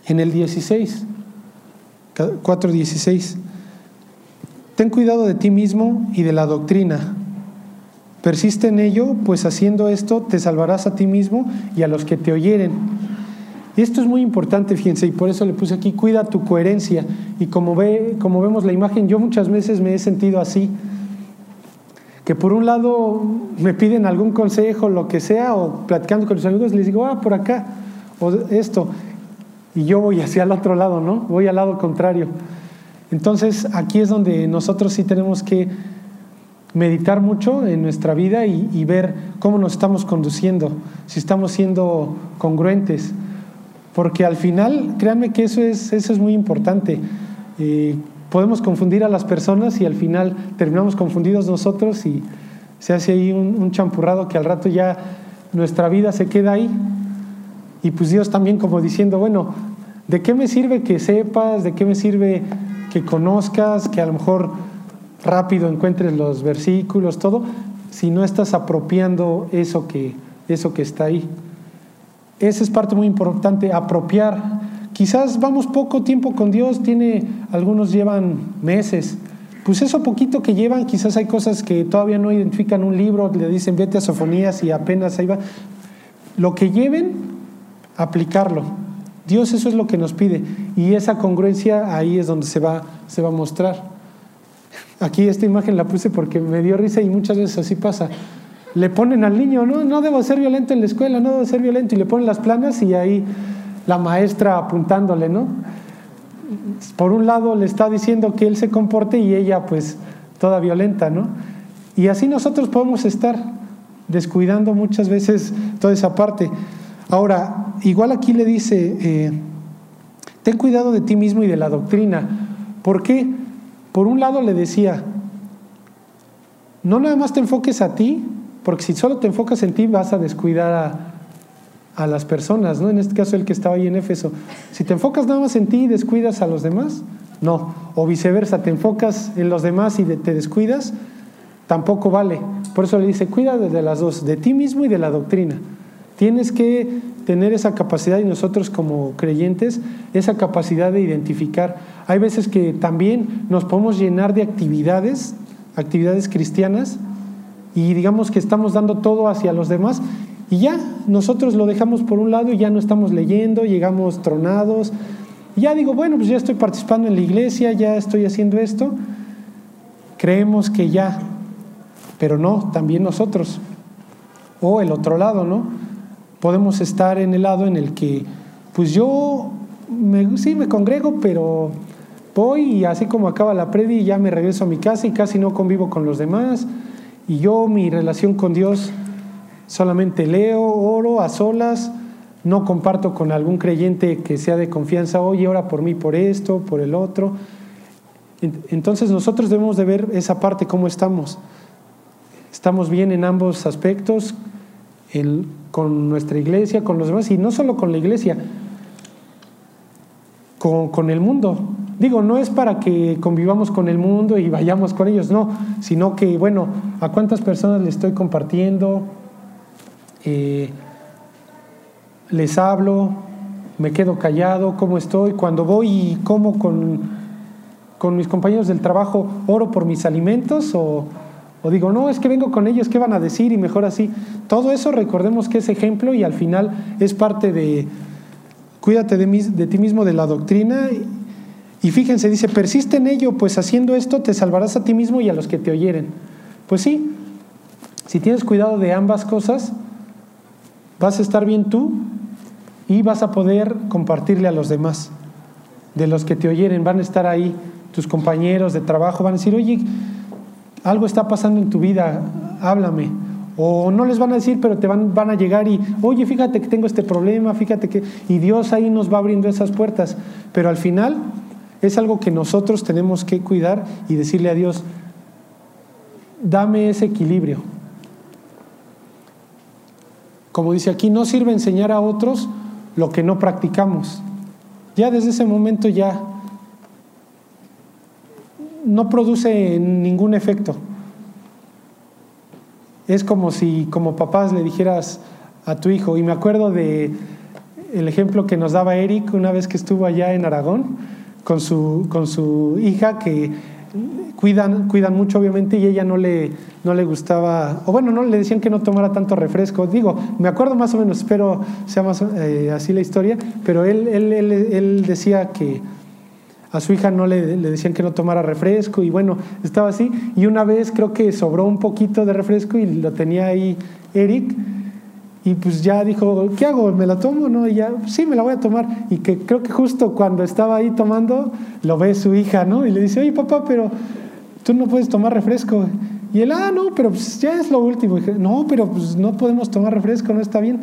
en el 16, 4.16, ten cuidado de ti mismo y de la doctrina. Persiste en ello, pues haciendo esto te salvarás a ti mismo y a los que te oyeren. Y esto es muy importante, fíjense, y por eso le puse aquí, cuida tu coherencia. Y como, ve, como vemos la imagen, yo muchas veces me he sentido así, que por un lado me piden algún consejo, lo que sea, o platicando con los amigos, les digo, ah, por acá, o esto, y yo voy hacia el otro lado, ¿no? Voy al lado contrario. Entonces, aquí es donde nosotros sí tenemos que meditar mucho en nuestra vida y, ver cómo nos estamos conduciendo, si estamos siendo congruentes. Porque al final, créanme que eso es, eso es muy importante. Eh, podemos confundir a las personas y al final terminamos confundidos nosotros y se hace ahí un, champurrado que al rato ya nuestra vida se queda ahí. Y pues Dios también como diciendo, bueno, ¿de qué me sirve que sepas? ¿De qué me sirve que conozcas? Que a lo mejor rápido encuentres los versículos, todo, si no estás apropiando eso que, eso que está ahí. Esa es parte muy importante, apropiar. Quizás vamos poco tiempo con Dios, tiene, algunos llevan meses. Pues eso poquito que llevan, quizás hay cosas que todavía no identifican un libro, le dicen vete a sofonías y apenas ahí va. Lo que lleven, aplicarlo. Dios eso es lo que nos pide y esa congruencia ahí es donde se va, se va a mostrar. Aquí esta imagen la puse porque me dio risa y muchas veces así pasa. Le ponen al niño, no, no debo ser violento en la escuela, no debo ser violento, y le ponen las planas y ahí la maestra apuntándole, ¿no? Por un lado le está diciendo que él se comporte y ella pues toda violenta, ¿no? Y así nosotros podemos estar descuidando muchas veces toda esa parte. Ahora, igual aquí le dice, eh, ten cuidado de ti mismo y de la doctrina. ¿Por qué? Por un lado le decía, no nada más te enfoques a ti, porque si solo te enfocas en ti vas a descuidar a, a las personas, ¿no? En este caso el que estaba ahí en Éfeso. Si te enfocas nada más en ti y descuidas a los demás, no. O viceversa, te enfocas en los demás y te descuidas, tampoco vale. Por eso le dice, cuida de las dos, de ti mismo y de la doctrina. Tienes que tener esa capacidad y nosotros como creyentes, esa capacidad de identificar. Hay veces que también nos podemos llenar de actividades, actividades cristianas, y digamos que estamos dando todo hacia los demás, y ya nosotros lo dejamos por un lado y ya no estamos leyendo, llegamos tronados. Y ya digo, bueno, pues ya estoy participando en la iglesia, ya estoy haciendo esto. Creemos que ya, pero no, también nosotros. O el otro lado, ¿no? Podemos estar en el lado en el que, pues yo me, sí me congrego, pero voy y así como acaba la predi ya me regreso a mi casa y casi no convivo con los demás. Y yo mi relación con Dios solamente leo, oro a solas, no comparto con algún creyente que sea de confianza, oye, ora por mí, por esto, por el otro. Entonces nosotros debemos de ver esa parte, cómo estamos. ¿Estamos bien en ambos aspectos? El, con nuestra iglesia, con los demás, y no solo con la iglesia, con, con, el mundo. Digo, no es para que convivamos con el mundo y vayamos con ellos, no, sino que, bueno, ¿a cuántas personas les estoy compartiendo? Eh, les hablo, me quedo callado, ¿cómo estoy? Cuando voy y como con, con mis compañeros del trabajo, oro por mis alimentos o o digo, no, es que vengo con ellos, ¿qué van a decir? Y mejor así. Todo eso recordemos que es ejemplo y al final es parte de, cuídate de, ti mismo, de la doctrina. Y fíjense, dice, persiste en ello, pues haciendo esto te salvarás a ti mismo y a los que te oyeren. Pues sí, si tienes cuidado de ambas cosas, vas a estar bien tú y vas a poder compartirle a los demás. De los que te oyeren, van a estar ahí tus compañeros de trabajo, van a decir, oye, algo está pasando en tu vida, háblame. O no les van a decir, pero te van, van a llegar y, oye, fíjate que tengo este problema, fíjate que... Y Dios ahí nos va abriendo esas puertas. Pero al final es algo que nosotros tenemos que cuidar y decirle a Dios, dame ese equilibrio. Como dice aquí, no sirve enseñar a otros lo que no practicamos. Ya desde ese momento ya no produce ningún efecto. Es como si como papás le dijeras a tu hijo, y me acuerdo de el ejemplo que nos daba Eric una vez que estuvo allá en Aragón con su, con su hija, que cuidan, cuidan mucho obviamente y ella no le, no le gustaba, o bueno, no le decían que no tomara tanto refresco. Digo, me acuerdo más o menos, espero sea más eh, así la historia, pero él, él, él, él, decía que a su hija no le, decían que no tomara refresco y bueno, estaba así. Y una vez creo que sobró un poquito de refresco y lo tenía ahí Eric y pues ya dijo, ¿qué hago? ¿Me la tomo? No, y ya, sí, me la voy a tomar. Y que creo que justo cuando estaba ahí tomando, lo ve su hija, ¿no? Y le dice, oye, papá, pero tú no puedes tomar refresco. Y él, ah, no, pero pues ya es lo último. No, pero pues no podemos tomar refresco, no está bien.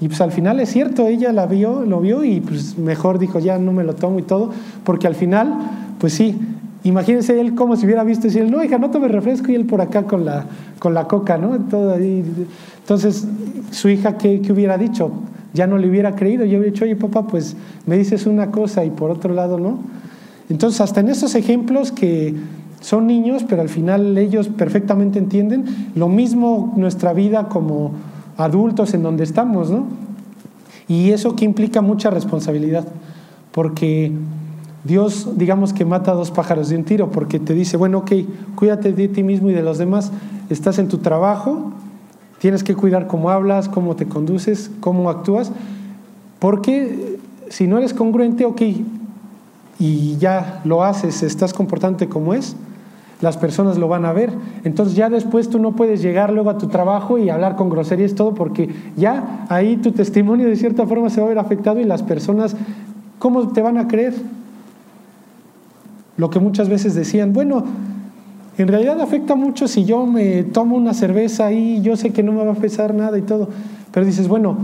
Y pues al final es cierto, ella la vio, lo vio y pues mejor dijo, ya no me lo tomo y todo, porque al final, pues sí, imagínense él como si hubiera visto y decir, no, hija, no tome refresco y él por acá con la, con la coca, ¿no? Entonces, su hija, ¿qué, hubiera dicho? Ya no le hubiera creído. Yo hubiera dicho, oye, papá, pues me dices una cosa y por otro lado no. Entonces, hasta en esos ejemplos que son niños, pero al final ellos perfectamente entienden, lo mismo nuestra vida como adultos en donde estamos, ¿no? Y eso que implica mucha responsabilidad, porque Dios, digamos que mata dos pájaros de un tiro, porque te dice, bueno, ok, cuídate de ti mismo y de los demás, estás en tu trabajo, Tienes que cuidar cómo hablas, cómo te conduces, cómo actúas, porque si no eres congruente, ok, y ya lo haces, estás comportante como es, las personas lo van a ver. Entonces ya después tú no puedes llegar luego a tu trabajo y hablar con groserías todo porque ya ahí tu testimonio de cierta forma se va a ver afectado y las personas, ¿cómo te van a creer? Lo que muchas veces decían, bueno, en realidad afecta mucho si yo me tomo una cerveza y yo sé que no me va a pesar nada y todo. Pero dices, bueno,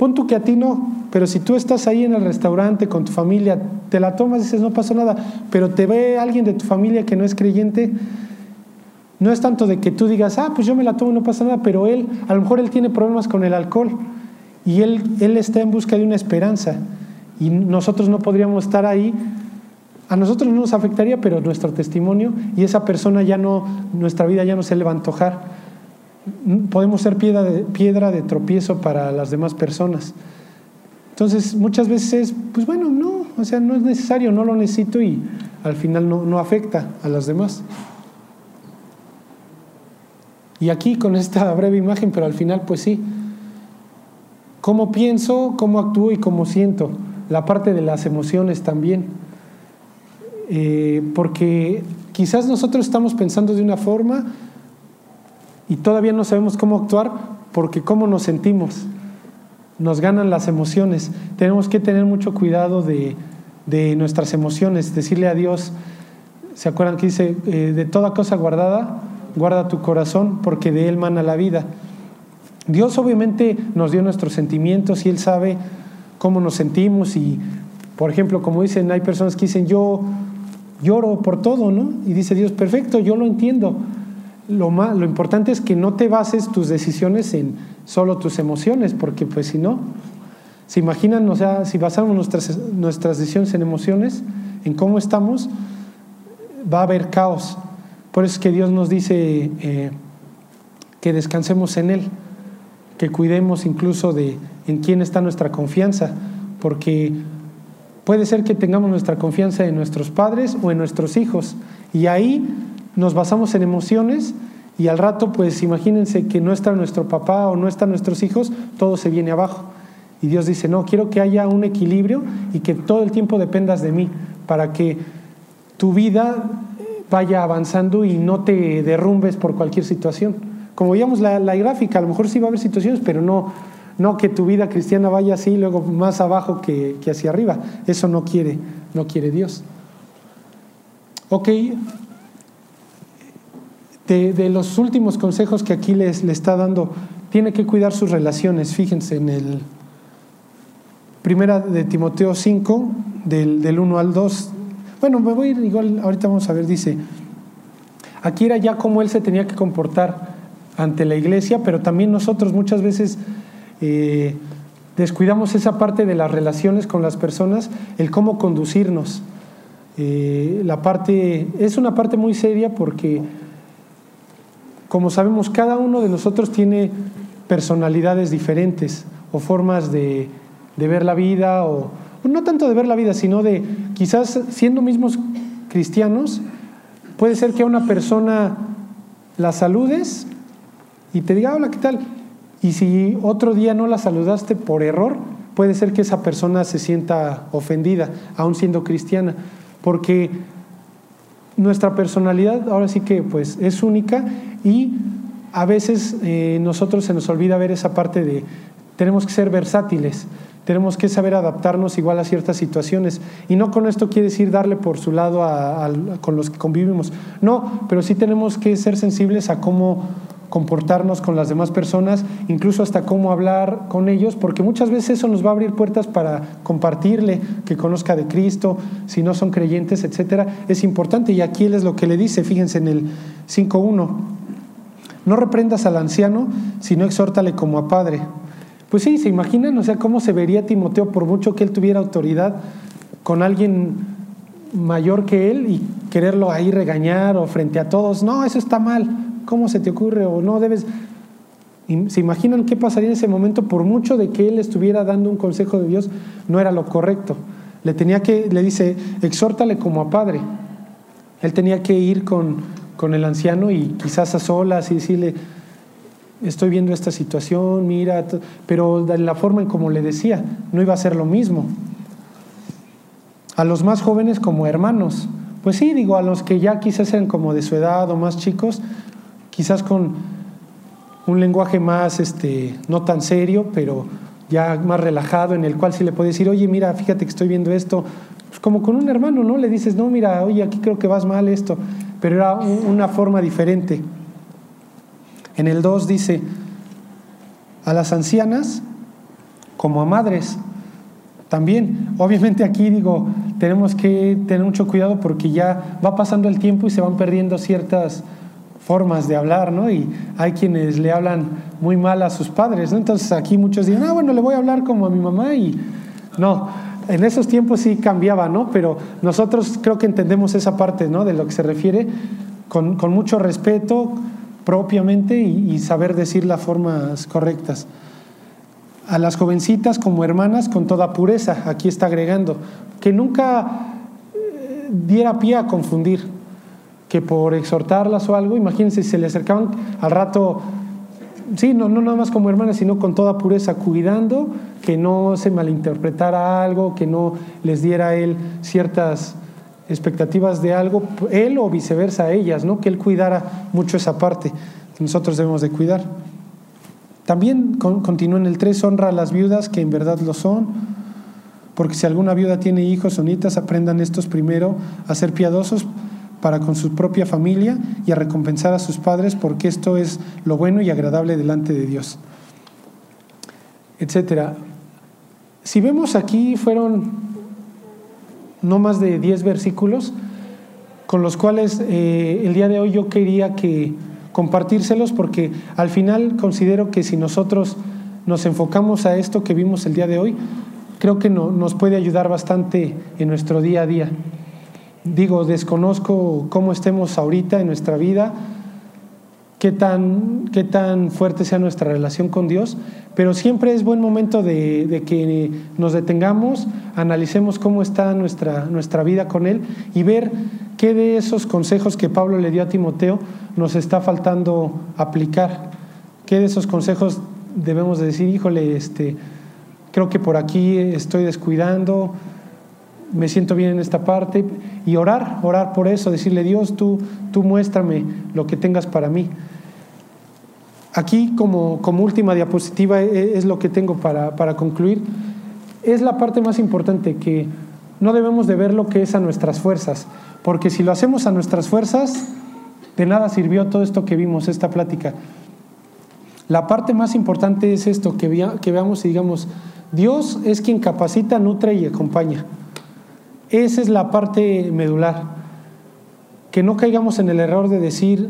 pon tú que a ti no, pero si tú estás ahí en el restaurante con tu familia, te la tomas y dices, no pasa nada, pero te ve alguien de tu familia que no es creyente, no es tanto de que tú digas, ah, pues yo me la tomo, no pasa nada, pero él, a lo mejor él tiene problemas con el alcohol y él, él está en busca de una esperanza y nosotros no podríamos estar ahí a nosotros no nos afectaría, pero nuestro testimonio y esa persona ya no, nuestra vida ya no se le va a antojar. Podemos ser piedra de, piedra de tropiezo para las demás personas. Entonces, muchas veces, pues bueno, no, o sea, no es necesario, no lo necesito y al final no, no afecta a las demás. Y aquí con esta breve imagen, pero al final, pues sí, cómo pienso, cómo actúo y cómo siento, la parte de las emociones también. Eh, porque quizás nosotros estamos pensando de una forma y todavía no sabemos cómo actuar porque cómo nos sentimos. Nos ganan las emociones. Tenemos que tener mucho cuidado de, nuestras emociones, decirle a Dios, ¿se acuerdan que dice, eh, de toda cosa guardada, guarda tu corazón porque de Él mana la vida? Dios obviamente nos dio nuestros sentimientos y Él sabe cómo nos sentimos y, por ejemplo, como dicen, hay personas que dicen, yo lloro por todo, ¿no? Y dice Dios, perfecto, yo lo entiendo. Lo, más, lo importante es que no te bases tus decisiones en solo tus emociones, porque pues si no, se imaginan, o sea, si basamos nuestras, nuestras decisiones en emociones, en cómo estamos, va a haber caos. Por eso es que Dios nos dice eh, que descansemos en Él, que cuidemos incluso de en quién está nuestra confianza, porque Puede ser que tengamos nuestra confianza en nuestros padres o en nuestros hijos y ahí nos basamos en emociones y al rato pues imagínense que no está nuestro papá o no están nuestros hijos, todo se viene abajo. Y Dios dice, no, quiero que haya un equilibrio y que todo el tiempo dependas de mí para que tu vida vaya avanzando y no te derrumbes por cualquier situación. Como veíamos la, gráfica, a lo mejor sí va a haber situaciones, pero no, no que tu vida cristiana vaya así, luego más abajo que, hacia arriba. Eso no quiere, no quiere Dios. Ok, de, los últimos consejos que aquí les, le está dando, tiene que cuidar sus relaciones. Fíjense en el primera de Timoteo 5, del, del 1 al 2. Bueno, me voy a ir igual, ahorita vamos a ver, dice, aquí era ya como él se tenía que comportar ante la iglesia, pero también nosotros muchas veces eh, descuidamos esa parte de las relaciones con las personas, el cómo conducirnos. Eh, la parte, es una parte muy seria porque, como sabemos, cada uno de nosotros tiene personalidades diferentes o formas de, ver la vida, o no tanto de ver la vida, sino de quizás siendo mismos cristianos, Puede ser que a una persona la saludes y te diga, hola, ¿qué tal? Y si otro día no la saludaste por error, puede ser que esa persona se sienta ofendida, aún siendo cristiana, porque nuestra personalidad ahora sí que pues es única y a veces eh, nosotros se nos olvida ver esa parte de tenemos que ser versátiles, tenemos que saber adaptarnos igual a ciertas situaciones. Y no con esto quiere decir darle por su lado con los que convivimos. No, pero sí tenemos que ser sensibles a cómo comportarnos con las demás personas, incluso hasta cómo hablar con ellos, porque muchas veces eso nos va a abrir puertas para compartirle, que conozca de Cristo, si no son creyentes, etcétera. Es importante y aquí él es lo que le dice, fíjense en el 5.1. No reprendas al anciano, sino exhórtale como a padre. Pues sí, se imaginan, o sea, cómo se vería Timoteo por mucho que él tuviera autoridad con alguien mayor que él y quererlo ahí regañar o frente a todos. No, eso está mal. ¿Cómo se te ocurre? O no debes... ¿Se imaginan qué pasaría en ese momento? Por mucho de que él estuviera dando un consejo de Dios, no era lo correcto. Le tenía que, le dice, exhórtale como a padre. Él tenía que ir con, con el anciano y quizás a solas y decirle, estoy viendo esta situación, mira, pero de la forma en como le decía, no iba a ser lo mismo. A los más jóvenes como hermanos, pues sí, digo, a los que ya quizás eran como de su edad o más chicos, quizás con un lenguaje más, este, no tan serio, pero ya más relajado, en el cual sí le puede decir, oye, mira, fíjate que estoy viendo esto, pues como con un hermano, ¿no? Le dices, no, mira, oye, aquí creo que vas mal esto, pero era una forma diferente. En el 2 dice, a las ancianas como a madres. También, obviamente aquí digo, tenemos que tener mucho cuidado porque ya va pasando el tiempo y se van perdiendo ciertas formas de hablar, ¿no? Y hay quienes le hablan muy mal a sus padres, ¿no? Entonces aquí muchos dicen, ah, bueno, le voy a hablar como a mi mamá y no, en esos tiempos sí cambiaba, ¿no? Pero nosotros creo que entendemos esa parte, ¿no? De lo que se refiere con, mucho respeto propiamente y, y saber decir las formas correctas. A las jovencitas como hermanas con toda pureza, aquí está agregando, que nunca eh, diera pie a confundir que por exhortarlas o algo, imagínense, se le acercaban al rato, sí, no, no nada más como hermanas, sino con toda pureza, cuidando que no se malinterpretara algo, que no les diera él ciertas expectativas de algo, él o viceversa a ellas, ¿no? que él cuidara mucho esa parte que nosotros debemos de cuidar. También continúa en el 3, honra a las viudas que en verdad lo son, porque si alguna viuda tiene hijos o nietas, aprendan estos primero a ser piadosos para con su propia familia y a recompensar a sus padres porque esto es lo bueno y agradable delante de Dios. Etcétera. Si vemos aquí fueron no más de 10 versículos con los cuales eh, el día de hoy yo quería que compartírselos porque al final considero que si nosotros nos enfocamos a esto que vimos el día de hoy, creo que no, nos puede ayudar bastante en nuestro día a día. Digo, desconozco cómo estemos ahorita en nuestra vida, qué tan, qué tan fuerte sea nuestra relación con Dios, pero siempre es buen momento de, que nos detengamos, analicemos cómo está nuestra, nuestra vida con Él y ver qué de esos consejos que Pablo le dio a Timoteo nos está faltando aplicar, qué de esos consejos debemos de decir, híjole, este, creo que por aquí estoy descuidando, me siento bien en esta parte y orar, orar por eso, decirle Dios, tú, tú muéstrame lo que tengas para mí. Aquí como, como última diapositiva e, es lo que tengo para, para concluir. Es la parte más importante que no debemos de ver lo que es a nuestras fuerzas, porque si lo hacemos a nuestras fuerzas, de nada sirvió todo esto que vimos, esta plática. La parte más importante es esto, que, que veamos y digamos, Dios es quien capacita, nutre y acompaña. Esa es la parte medular. Que no caigamos en el error de decir,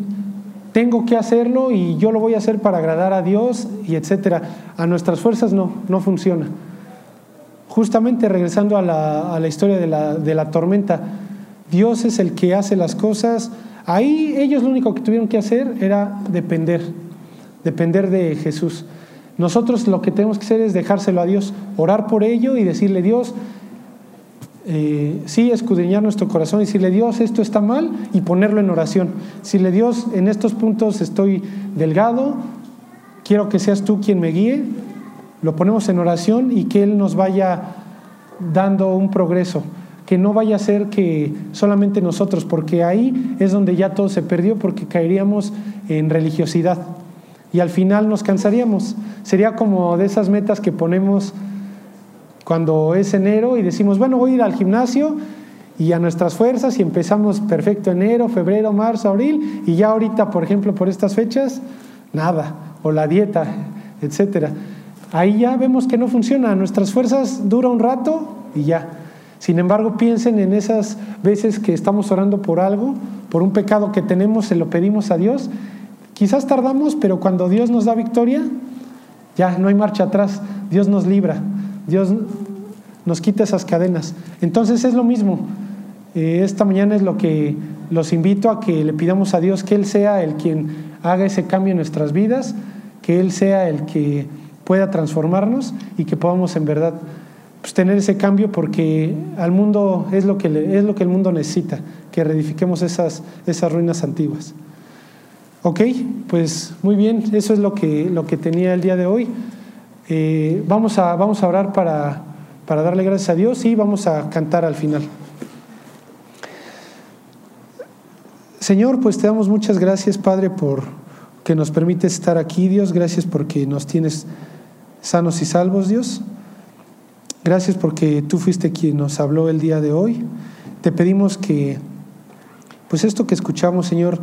tengo que hacerlo y yo lo voy a hacer para agradar a Dios y etcétera. A nuestras fuerzas no, no funciona. Justamente regresando a la, historia de la, de la tormenta, Dios es el que hace las cosas. Ahí ellos lo único que tuvieron que hacer era depender, depender de Jesús. Nosotros lo que tenemos que hacer es dejárselo a Dios, orar por ello y decirle, Dios, eh, sí escudriñar nuestro corazón y decirle, Dios, esto está mal y ponerlo en oración. Decirle, Dios, en estos puntos estoy delgado, quiero que seas tú quien me guíe, lo ponemos en oración y que Él nos vaya dando un progreso, que no vaya a ser que solamente nosotros, porque ahí es donde ya todo se perdió, porque caeríamos en religiosidad y al final nos cansaríamos. Sería como de esas metas que ponemos cuando es enero y decimos, bueno, voy a ir al gimnasio y a nuestras fuerzas y empezamos perfecto enero, febrero, marzo, abril y ya ahorita, por ejemplo, por estas fechas, nada, o la dieta, etcétera. Ahí ya vemos que no funciona, nuestras fuerzas dura un rato y ya. Sin embargo, piensen en esas veces que estamos orando por algo, por un pecado que tenemos, se lo pedimos a Dios. Quizás tardamos, pero cuando Dios nos da victoria, ya no hay marcha atrás, Dios nos libra. Dios nos quita esas cadenas. Entonces es lo mismo. Eh, esta mañana es lo que los invito a que le pidamos a Dios que Él sea el quien haga ese cambio en nuestras vidas, que Él sea el que pueda transformarnos y que podamos en verdad pues, tener ese cambio porque al mundo es lo que, es lo que el mundo necesita, que reedifiquemos esas, esas ruinas antiguas. Ok, pues muy bien, eso es lo que, lo que tenía el día de hoy. Eh, vamos, a, vamos a orar para, para darle gracias a Dios y vamos a cantar al final. Señor, pues te damos muchas gracias, Padre, por que nos permites estar aquí, Dios. Gracias porque nos tienes sanos y salvos, Dios. Gracias porque tú fuiste quien nos habló el día de hoy. Te pedimos que, pues esto que escuchamos, Señor,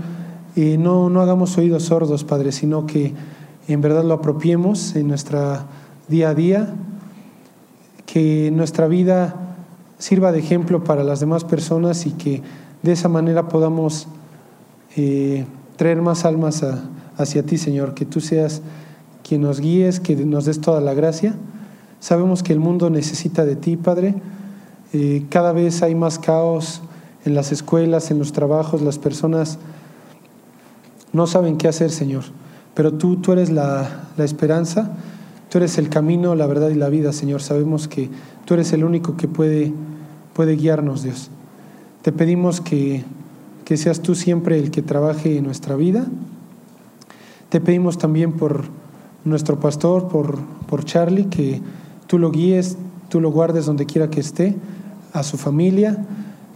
eh, no, no hagamos oídos sordos, Padre, sino que en verdad lo apropiemos en nuestra día a día, que nuestra vida sirva de ejemplo para las demás personas y que de esa manera podamos eh, traer más almas hacia ti, Señor, que tú seas quien nos guíes, que nos des toda la gracia. Sabemos que el mundo necesita de ti, Padre. Eh, cada vez hay más caos en las escuelas, en los trabajos, las personas no saben qué hacer, Señor. Pero tú, tú eres la, esperanza, tú eres el camino, la verdad y la vida, Señor. Sabemos que tú eres el único que puede, puede guiarnos, Dios. Te pedimos que, que seas tú siempre el que trabaje en nuestra vida. Te pedimos también por nuestro pastor, por, por Charlie, que tú lo guíes, tú lo guardes donde quiera que esté, a su familia,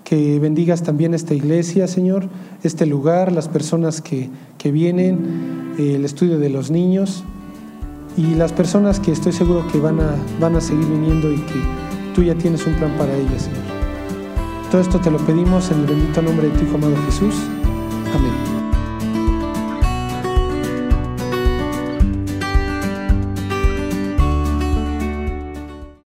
que bendigas también esta iglesia, Señor, este lugar, las personas que, que vienen, el estudio de los niños y las personas que estoy seguro que van a, van a seguir viniendo y que tú ya tienes un plan para ellas, Señor. Todo esto te lo pedimos en el bendito nombre de tu amado Jesús.